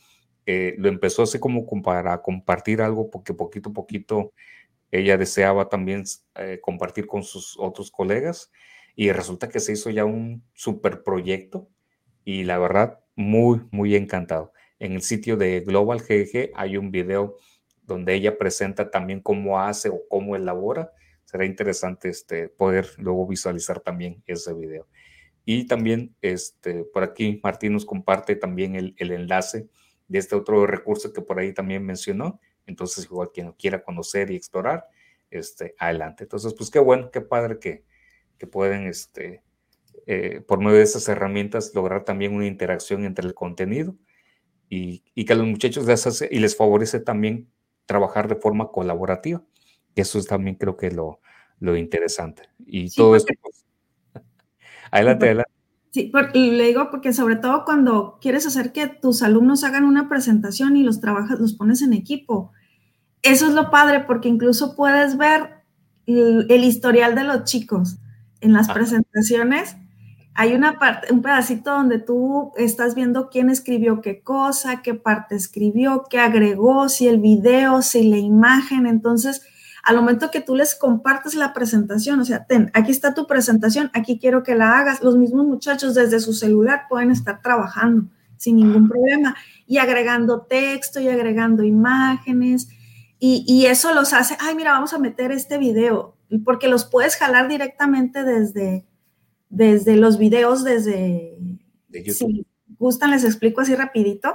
eh, lo empezó así como para compartir algo, porque poquito a poquito ella deseaba también eh, compartir con sus otros colegas y resulta que se hizo ya un super proyecto y la verdad, muy, muy encantado. En el sitio de Global GG hay un video donde ella presenta también cómo hace o cómo elabora. Será interesante este, poder luego visualizar también ese video. Y también este, por aquí Martín nos comparte también el, enlace de este otro recurso que por ahí también mencionó. Entonces, igual quien lo quiera conocer y explorar, este, adelante. Entonces, pues qué bueno, qué padre que, que pueden, este, eh, por medio de esas herramientas, lograr también una interacción entre el contenido y, y que a los muchachos les hace y les favorece también trabajar de forma colaborativa. Eso es también creo que lo, lo interesante. Y todo esto, pues, *laughs* Adelante, adelante. Sí, le digo porque sobre todo cuando quieres hacer que tus alumnos hagan una presentación y los trabajas, los pones en equipo. Eso es lo padre porque incluso puedes ver el, historial de los chicos en las presentaciones. Hay una parte, un pedacito donde tú estás viendo quién escribió qué cosa, qué parte escribió, qué agregó, si el video, si la imagen. Entonces, al momento que tú les compartes la presentación, o sea, ten, aquí está tu presentación, aquí quiero que la hagas, los mismos muchachos desde su celular pueden estar trabajando sin ningún problema y agregando texto y agregando imágenes y, eso los hace, ay, mira, vamos a meter este video, porque los puedes jalar directamente desde, desde los videos, desde... Si gustan, les explico así rapidito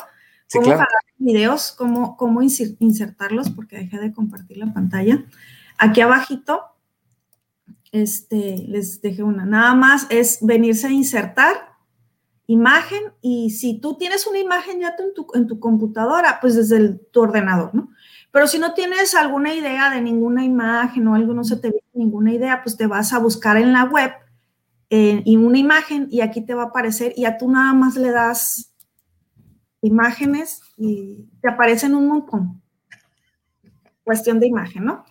cómo jalar videos, cómo, cómo insertarlos, porque dejé de compartir la pantalla. Aquí abajito, este, les dejé una. Nada más es venirse a insertar imagen y si tú tienes una imagen ya en tu, en tu computadora, pues desde tu ordenador, ¿no? Pero si no tienes alguna idea de ninguna imagen o algo no se te viene ninguna idea, pues te vas a buscar en la web eh, y una imagen y aquí te va a aparecer y a tú nada más le das imágenes y te aparecen un montón. Cuestión de imagen, ¿no?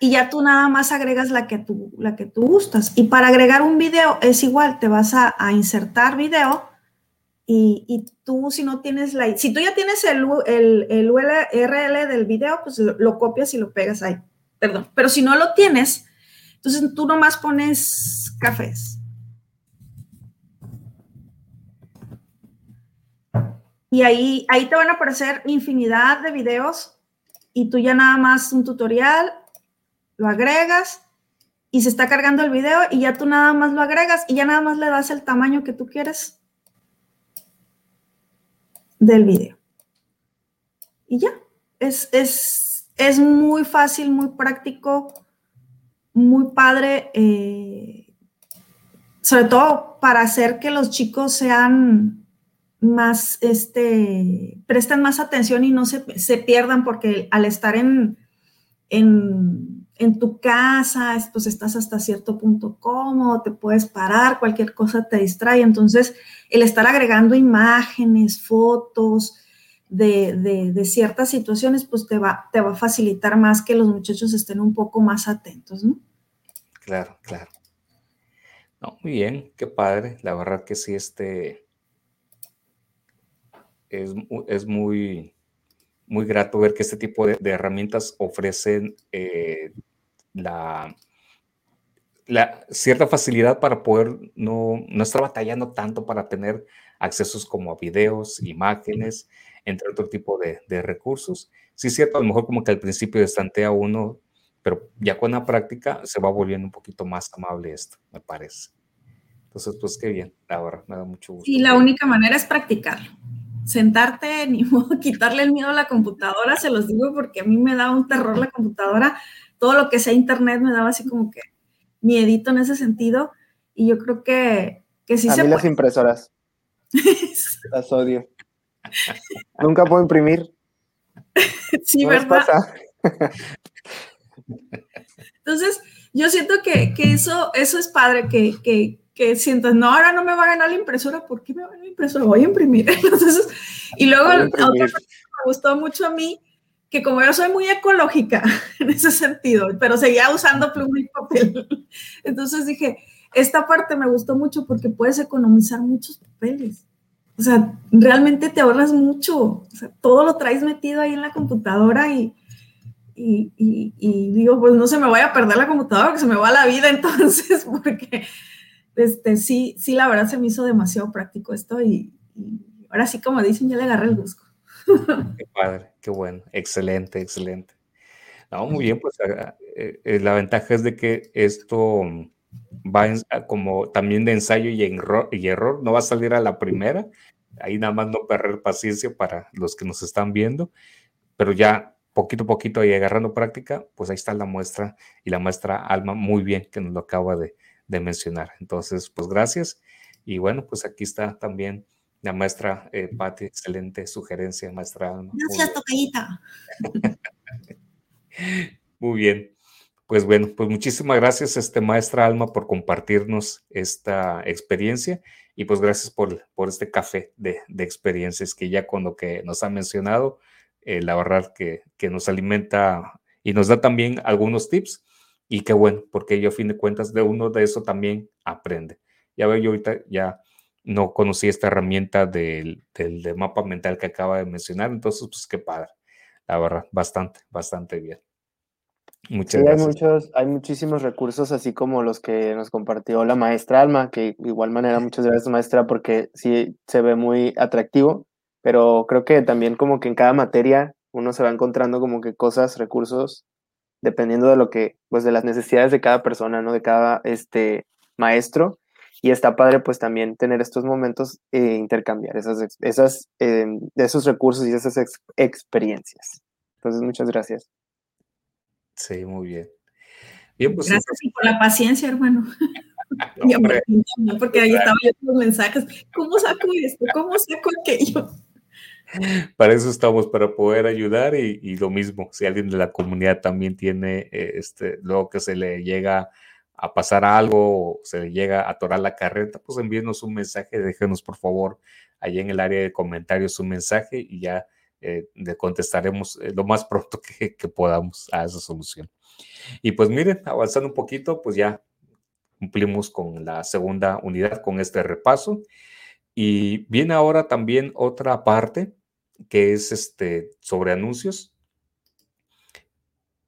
Y ya tú nada más agregas la que tú, la que tú gustas. Y para agregar un video es igual, te vas a, insertar video y, tú si no tienes la... Si tú ya tienes el, el, URL del video, pues lo, lo, copias y lo pegas ahí. Perdón. Pero si no lo tienes, entonces tú nomás pones cafés. Y ahí, ahí te van a aparecer infinidad de videos y tú ya nada más un tutorial, lo agregas y se está cargando el video y ya tú nada más lo agregas y ya nada más le das el tamaño que tú quieres del video. Y ya, es, es, muy fácil, muy práctico, muy padre, eh, sobre todo para hacer que los chicos sean más, este, prestan más atención y no se, pierdan porque al estar en, en, en, tu casa, pues estás hasta cierto punto cómodo, te puedes parar, cualquier cosa te distrae. Entonces, el estar agregando imágenes, fotos de, de, ciertas situaciones, pues te va, te va a facilitar más que los muchachos estén un poco más atentos, ¿no? Claro, claro. No, muy bien, qué padre. La verdad que sí, este, es, muy, muy grato ver que este tipo de, herramientas ofrecen eh, la, la, cierta facilidad para poder no, no estar batallando tanto para tener accesos como a videos, imágenes, entre otro tipo de, recursos. Sí es cierto, a lo mejor como que al principio destantea uno, pero ya con la práctica se va volviendo un poquito más amable esto, me parece. Entonces, pues qué bien, ahora me da mucho gusto. Y la única manera es practicarlo sentarte, *laughs* ni modo quitarle el miedo a la computadora, se los digo porque a mí me da un terror la computadora, todo lo que sea internet me daba así como que miedito en ese sentido, y yo creo que, que sí a se mí las impresoras. *laughs* las odio. Nunca puedo imprimir. Sí, ¿verdad? Entonces, yo siento que, que, eso, eso es padre, que, que, que sientas, no, ahora no me va a ganar la impresora, ¿por qué me va a ganar la impresora? Voy a imprimir. *laughs* Entonces, y luego otra cosa que me gustó mucho a mí, que como yo soy muy ecológica *laughs* en ese sentido, pero seguía usando pluma y papel. *laughs* Entonces dije, esta parte me gustó mucho porque puedes economizar muchos papeles. O sea, realmente te ahorras mucho. O sea, todo lo traes metido ahí en la computadora y, y, y, y, digo, pues no se me vaya a perder la computadora, que se me va la vida entonces, porque este, sí, sí, la verdad se me hizo demasiado práctico esto y, ahora sí, como dicen, ya le agarré el gusto. Qué padre, qué bueno, excelente, excelente. No, muy bien, pues eh, la ventaja es de que esto va como también de ensayo y, y error, no va a salir a la primera, ahí nada más no perder paciencia para los que nos están viendo, pero ya poquito a poquito y agarrando práctica, pues ahí está la muestra y la muestra Alma muy bien que nos lo acaba de, de mencionar. Entonces, pues gracias. Y bueno, pues aquí está también la maestra eh, Patti, excelente sugerencia, maestra Alma. Gracias, tocayita. *laughs* Muy bien. Pues bueno, pues muchísimas gracias, este, maestra Alma, por compartirnos esta experiencia y pues gracias por, por este café de, de, experiencias que ya con lo que nos ha mencionado, eh, la verdad que, que nos alimenta y nos da también algunos tips y qué bueno, porque yo a fin de cuentas de uno de eso también aprende. Ya veo, yo ahorita ya no conocí esta herramienta del, del, mapa mental que acaba de mencionar, entonces pues qué padre, la verdad, bastante, bastante bien. Muchas gracias. Hay, muchos, hay muchísimos recursos, así como los que nos compartió la maestra Alma, que de igual manera muchas gracias maestra, porque sí se ve muy atractivo, pero creo que también como que en cada materia uno se va encontrando como que cosas, recursos dependiendo de lo que, pues de las necesidades de cada persona, ¿no? De cada este, maestro. Y está padre, pues también tener estos momentos e intercambiar esas, esas, eh, esos recursos y esas experiencias. Entonces, muchas gracias. Sí, muy bien. pues, gracias por la paciencia, hermano. *laughs* *laughs* porque ahí estaban los mensajes. ¿Cómo saco esto? ¿Cómo saco aquello? *laughs* para eso estamos, para poder ayudar y, lo mismo, si alguien de la comunidad también tiene, eh, este, luego que se le llega a pasar algo o se le llega a atorar la carreta, pues envíenos un mensaje, déjenos por favor allá en el área de comentarios un mensaje y ya eh, le contestaremos eh, lo más pronto que, que podamos a esa solución. Y pues miren, avanzando un poquito, pues ya cumplimos con la segunda unidad, con este repaso. Y viene ahora también otra parte que es este, sobre anuncios.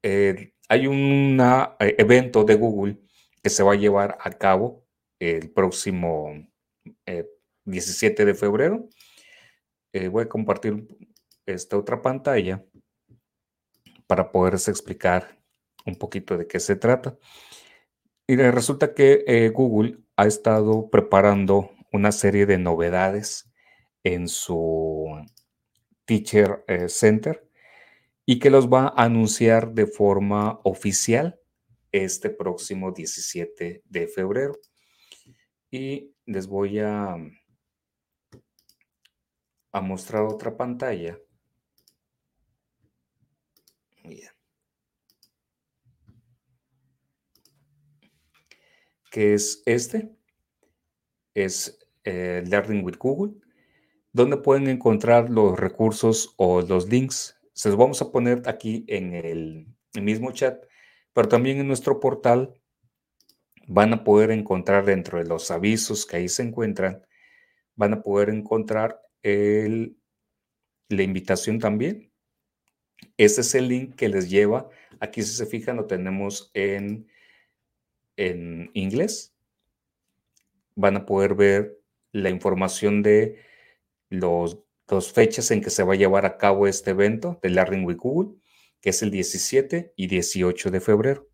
Eh, hay un eh, evento de Google que se va a llevar a cabo el próximo 17 eh, de febrero. voy a compartir esta otra pantalla para poderles explicar un poquito de qué se trata. Y resulta que Google ha estado preparando una serie de novedades en su Teacher eh, Center y que los va a anunciar de forma oficial este próximo 17 de febrero. Y les voy a, a mostrar otra pantalla. Que es este es eh, Learning with Google, donde pueden encontrar los recursos o los links. Se los vamos a poner aquí en el, mismo chat, pero también en nuestro portal van a poder encontrar dentro de los avisos que ahí se encuentran, van a poder encontrar el, la invitación también. Ese es el link que les lleva. Aquí si se fijan lo tenemos en, en inglés van a poder ver la información de los dos fechas en que se va a llevar a cabo este evento de Learning with Google, que es el 17 y 18 de febrero.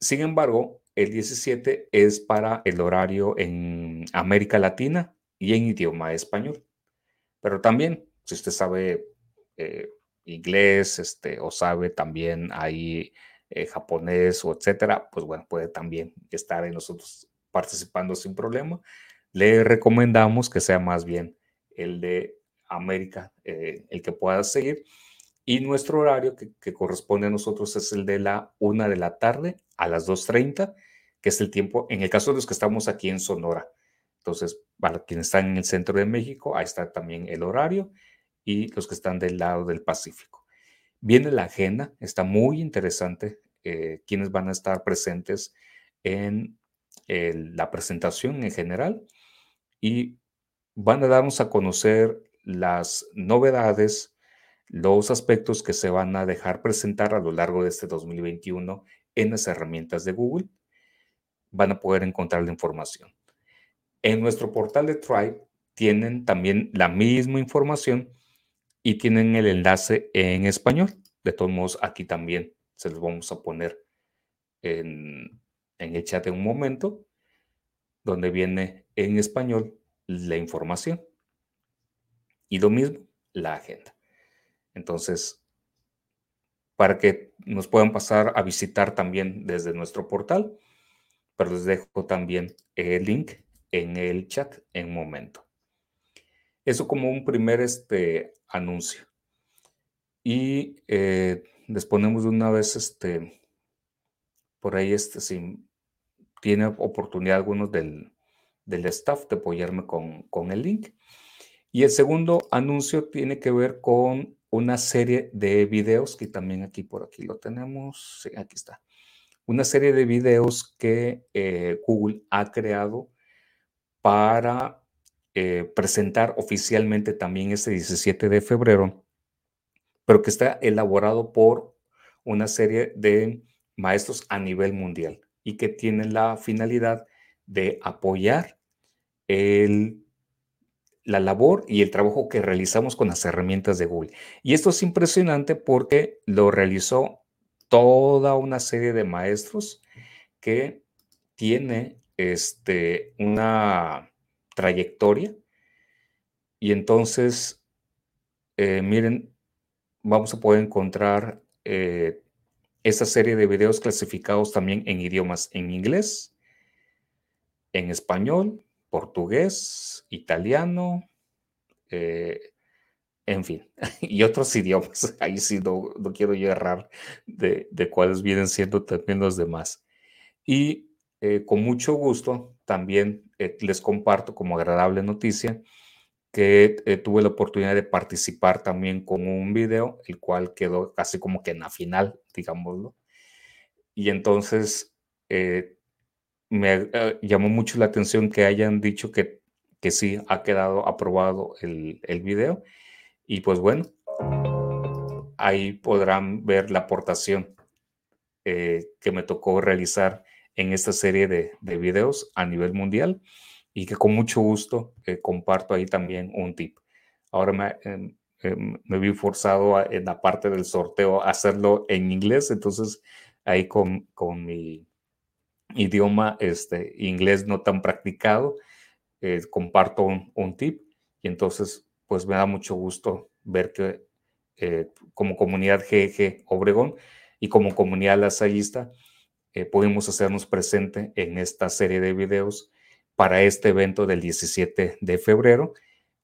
Sin embargo, el 17 es para el horario en América Latina y en idioma español. Pero también, si usted sabe eh, inglés este, o sabe también ahí eh, japonés o etcétera, pues bueno, puede también estar en nosotros participando sin problema. Le recomendamos que sea más bien el de América, eh, el que pueda seguir. Y nuestro horario que, corresponde a nosotros es el de la una de la tarde a las 2.30, que es el tiempo, en el caso de los que estamos aquí en Sonora. Entonces, para quienes están en el centro de México, ahí está también el horario y los que están del lado del Pacífico. Viene la agenda, está muy interesante, eh, quienes van a estar presentes en la presentación en general y van a darnos a conocer las novedades, los aspectos que se van a dejar presentar a lo largo de este 2021 en las herramientas de Google. Van a poder encontrar la información. En nuestro portal de Tribe tienen también la misma información y tienen el enlace en español. De todos modos, aquí también se los vamos a poner en, en el chat en un momento, donde viene en español la información. Y lo mismo, la agenda. Entonces, para que nos puedan pasar a visitar también desde nuestro portal, pero les dejo también el link en el chat en un momento. Eso como un primer este, anuncio. Y eh, les ponemos una vez este, por ahí este, sin, tiene oportunidad algunos del, staff de apoyarme con, el link. Y el segundo anuncio tiene que ver con una serie de videos, que también aquí por aquí lo tenemos, sí, aquí está. Una serie de videos que eh, Google ha creado para eh, presentar oficialmente también este 17 de febrero, pero que está elaborado por una serie de maestros a nivel mundial y que tienen la finalidad de apoyar la labor y el trabajo que realizamos con las herramientas de Google. Y esto es impresionante porque lo realizó toda una serie de maestros que tiene este, una trayectoria. Y entonces, eh, miren, vamos a poder encontrar eh, esta serie de videos clasificados también en idiomas en inglés, en español, portugués, italiano, eh, en fin, *laughs* y otros idiomas. *laughs* Ahí sí no, no quiero yo errar de, de, cuáles vienen siendo también los demás. Y eh, con mucho gusto también eh, les comparto como agradable noticia que eh, tuve la oportunidad de participar también con un video, el cual quedó casi como que en la final, digámoslo. Y entonces me llamó mucho la atención que hayan dicho que, que sí ha quedado aprobado el, el video y pues bueno, ahí podrán ver la aportación eh, que me tocó realizar en esta serie de, videos a nivel mundial y que con mucho gusto eh, comparto ahí también un tip. Ahora me, em, me vi forzado en la parte del sorteo a hacerlo en inglés, entonces ahí con, con mi idioma este, inglés no tan practicado, eh, comparto un, tip y entonces pues me da mucho gusto ver que eh, como comunidad GG Obregón y como comunidad lasallista eh, pudimos hacernos presente en esta serie de videos para este evento del 17 de febrero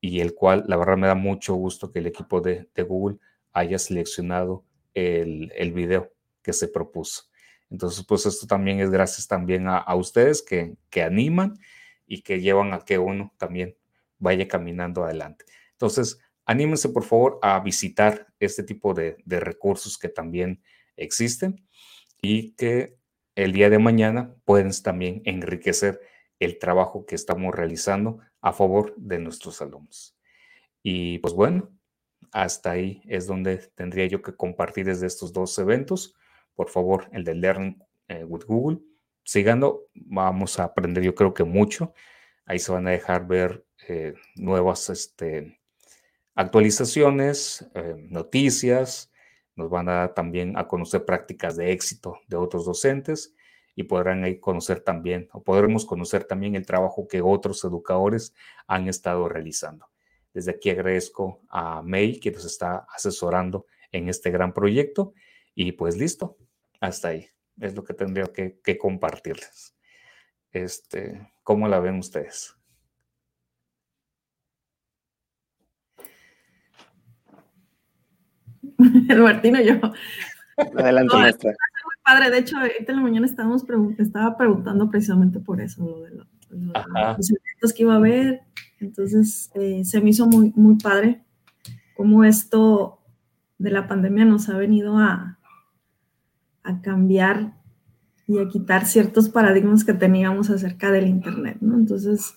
y el cual la verdad me da mucho gusto que el equipo de, Google haya seleccionado el, el, video que se propuso. Entonces, pues esto también es gracias también a, ustedes que, que animan y que llevan a que uno también vaya caminando adelante. Entonces, anímense por favor a visitar este tipo de, recursos que también existen y que el día de mañana pueden también enriquecer el trabajo que estamos realizando a favor de nuestros alumnos. Y pues bueno, hasta ahí es donde tendría yo que compartir desde estos dos eventos. Por favor, el de Learn eh, with Google. Sigando, vamos a aprender yo creo que mucho. Ahí se van a dejar ver eh, nuevas este, actualizaciones, eh, noticias, nos van a dar también a conocer prácticas de éxito de otros docentes y podrán ahí conocer también, o podremos conocer también el trabajo que otros educadores han estado realizando. Desde aquí agradezco a May que nos está asesorando en este gran proyecto y pues listo, hasta ahí. Es lo que tendría que, que compartirles. Este, ¿Cómo la ven ustedes? *laughs* el Martino yo. Adelante, maestra. Muy padre, de hecho, ahorita en la mañana estábamos estaba preguntando precisamente por eso, lo de, los eventos que iba a haber. Entonces, eh, se me hizo muy, muy padre cómo esto de la pandemia nos ha venido a, a cambiar y a quitar ciertos paradigmas que teníamos acerca del Internet, ¿no? Entonces,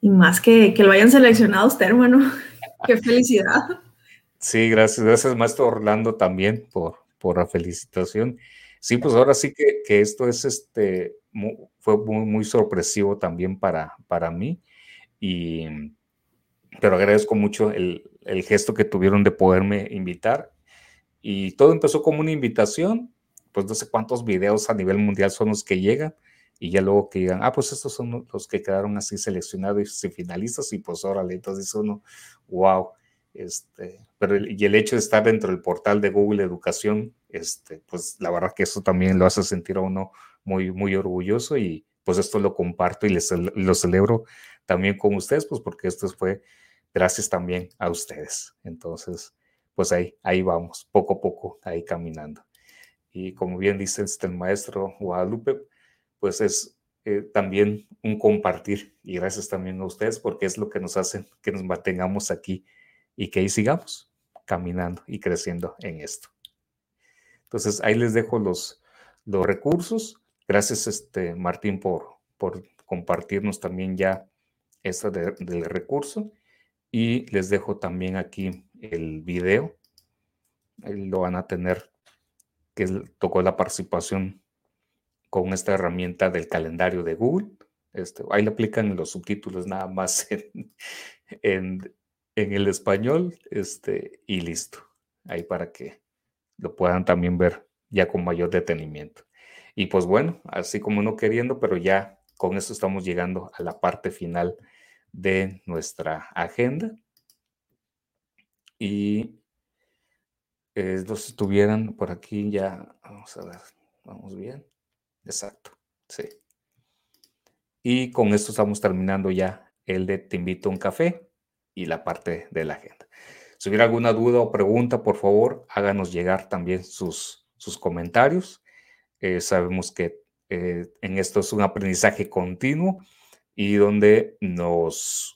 y más que, que lo hayan seleccionado usted, hermano, *laughs* qué felicidad. Sí, gracias. Gracias, maestro Orlando, también por, por la felicitación. Sí, pues ahora sí que, que esto es este, fue muy, muy, sorpresivo también para, para mí. Y, pero agradezco mucho el, el, gesto que tuvieron de poderme invitar. Y todo empezó como una invitación, pues no sé cuántos videos a nivel mundial son los que llegan. Y ya luego que digan, ah, pues estos son los que quedaron así seleccionados y finalistas. Y pues órale, entonces dice uno, wow este, pero y el hecho de estar dentro del portal de Google Educación, este, pues la verdad que eso también lo hace sentir a uno muy, muy orgulloso y pues esto lo comparto y lo celebro también con ustedes, pues porque esto fue gracias también a ustedes. Entonces, pues ahí, ahí vamos, poco a poco, ahí caminando. Y como bien dice este, el maestro Guadalupe, pues es eh, también un compartir y gracias también a ustedes porque es lo que nos hace que nos mantengamos aquí y que ahí sigamos caminando y creciendo en esto. Entonces, ahí les dejo los, los recursos. Gracias, este, Martín, por, por compartirnos también ya esto del recurso. Y les dejo también aquí el video. Lo van a tener, que tocó la participación con esta herramienta del calendario de Google. Este, ahí le aplican los subtítulos nada más *laughs* en, en el español este, y listo. Ahí para que lo puedan también ver ya con mayor detenimiento. Y pues bueno, así como no queriendo, pero ya con esto estamos llegando a la parte final de nuestra agenda. Y eh, los estuvieran por aquí ya, vamos a ver, vamos bien. Exacto, sí. Y con esto estamos terminando ya el de Te invito a un café y la parte de la agenda. Si hubiera alguna duda o pregunta, por favor, háganos llegar también sus, sus comentarios. Eh, sabemos que eh, en esto es un aprendizaje continuo y donde nos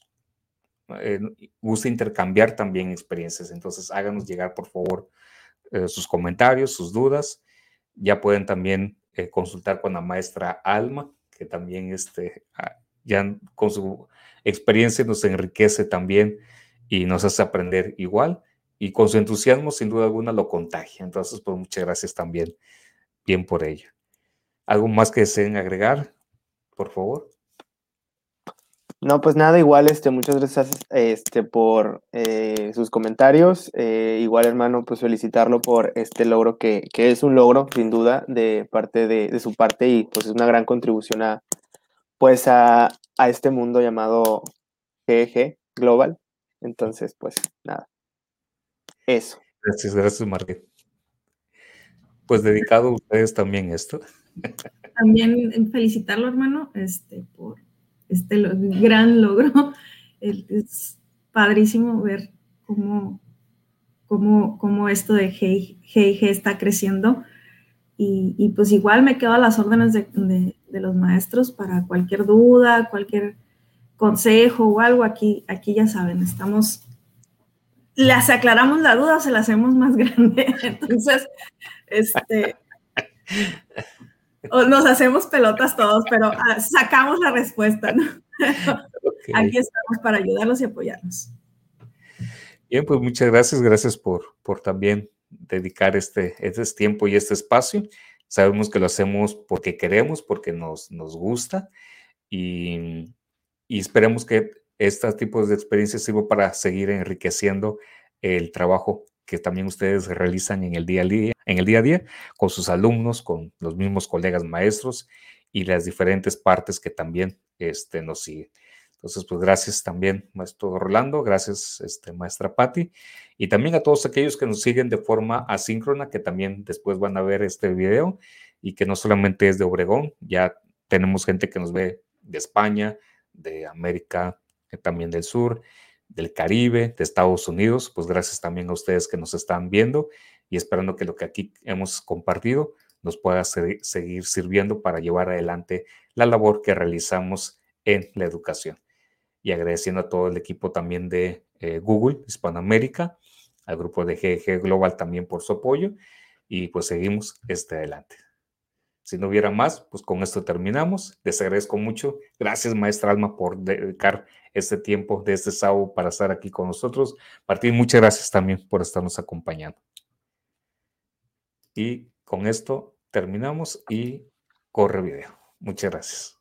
gusta intercambiar también experiencias. Entonces, háganos llegar, por favor, sus comentarios, sus dudas. Ya pueden también consultar con la maestra Alma, que también este, ah, ya con su experiencia nos enriquece también y nos hace aprender igual y con su entusiasmo sin duda alguna lo contagia. Entonces, pues muchas gracias también, bien por ello. ¿Algo más que deseen agregar, por favor? No, pues nada, igual, este, muchas gracias este, por eh, sus comentarios. Eh, igual, hermano, pues felicitarlo por este logro que, que es un logro, sin duda, de parte de, de, su parte y pues es una gran contribución a, pues a, a este mundo llamado GG Global. Entonces, pues nada. Eso. Gracias, gracias, Marquet. Pues dedicado a ustedes también esto. También felicitarlo, hermano, este, por este gran logro. *laughs* Es padrísimo ver cómo, cómo, cómo esto de GIG está creciendo. Y, pues igual me quedo a las órdenes de, de, de, los maestros para cualquier duda, cualquier consejo o algo, aquí, aquí ya saben, estamos, las aclaramos la duda se la hacemos más *laughs* grande. Entonces, este, nos hacemos pelotas todos, pero ah, sacamos la respuesta, ¿no? Aquí estamos para ayudarlos y apoyarlos. Bien, pues muchas gracias, gracias por, por también dedicar este, este tiempo y este espacio. Sabemos que lo hacemos porque queremos, porque nos, nos gusta y, y esperemos que estos tipos de experiencias sirvan para seguir enriqueciendo el trabajo que también ustedes realizan en el día a día, en el día a día con sus alumnos, con los mismos colegas maestros y las diferentes partes que también este, nos siguen. Entonces, pues gracias también, maestro Rolando, gracias, este, maestra Patti, y también a todos aquellos que nos siguen de forma asíncrona, que también después van a ver este video y que no solamente es de Obregón, ya tenemos gente que nos ve de España, de América también del Sur, del Caribe, de Estados Unidos. Pues gracias también a ustedes que nos están viendo y esperando que lo que aquí hemos compartido nos pueda seguir sirviendo para llevar adelante la labor que realizamos en la educación. Y agradeciendo a todo el equipo también de eh, Google Hispanoamérica, al grupo de GG Global también por su apoyo y pues seguimos este adelante. Si no hubiera más, pues con esto terminamos. Les agradezco mucho. Gracias, maestra Alma, por dedicar este tiempo de este sábado para estar aquí con nosotros. Martín, muchas gracias también por estarnos acompañando. Y con esto terminamos y corre video. Muchas gracias.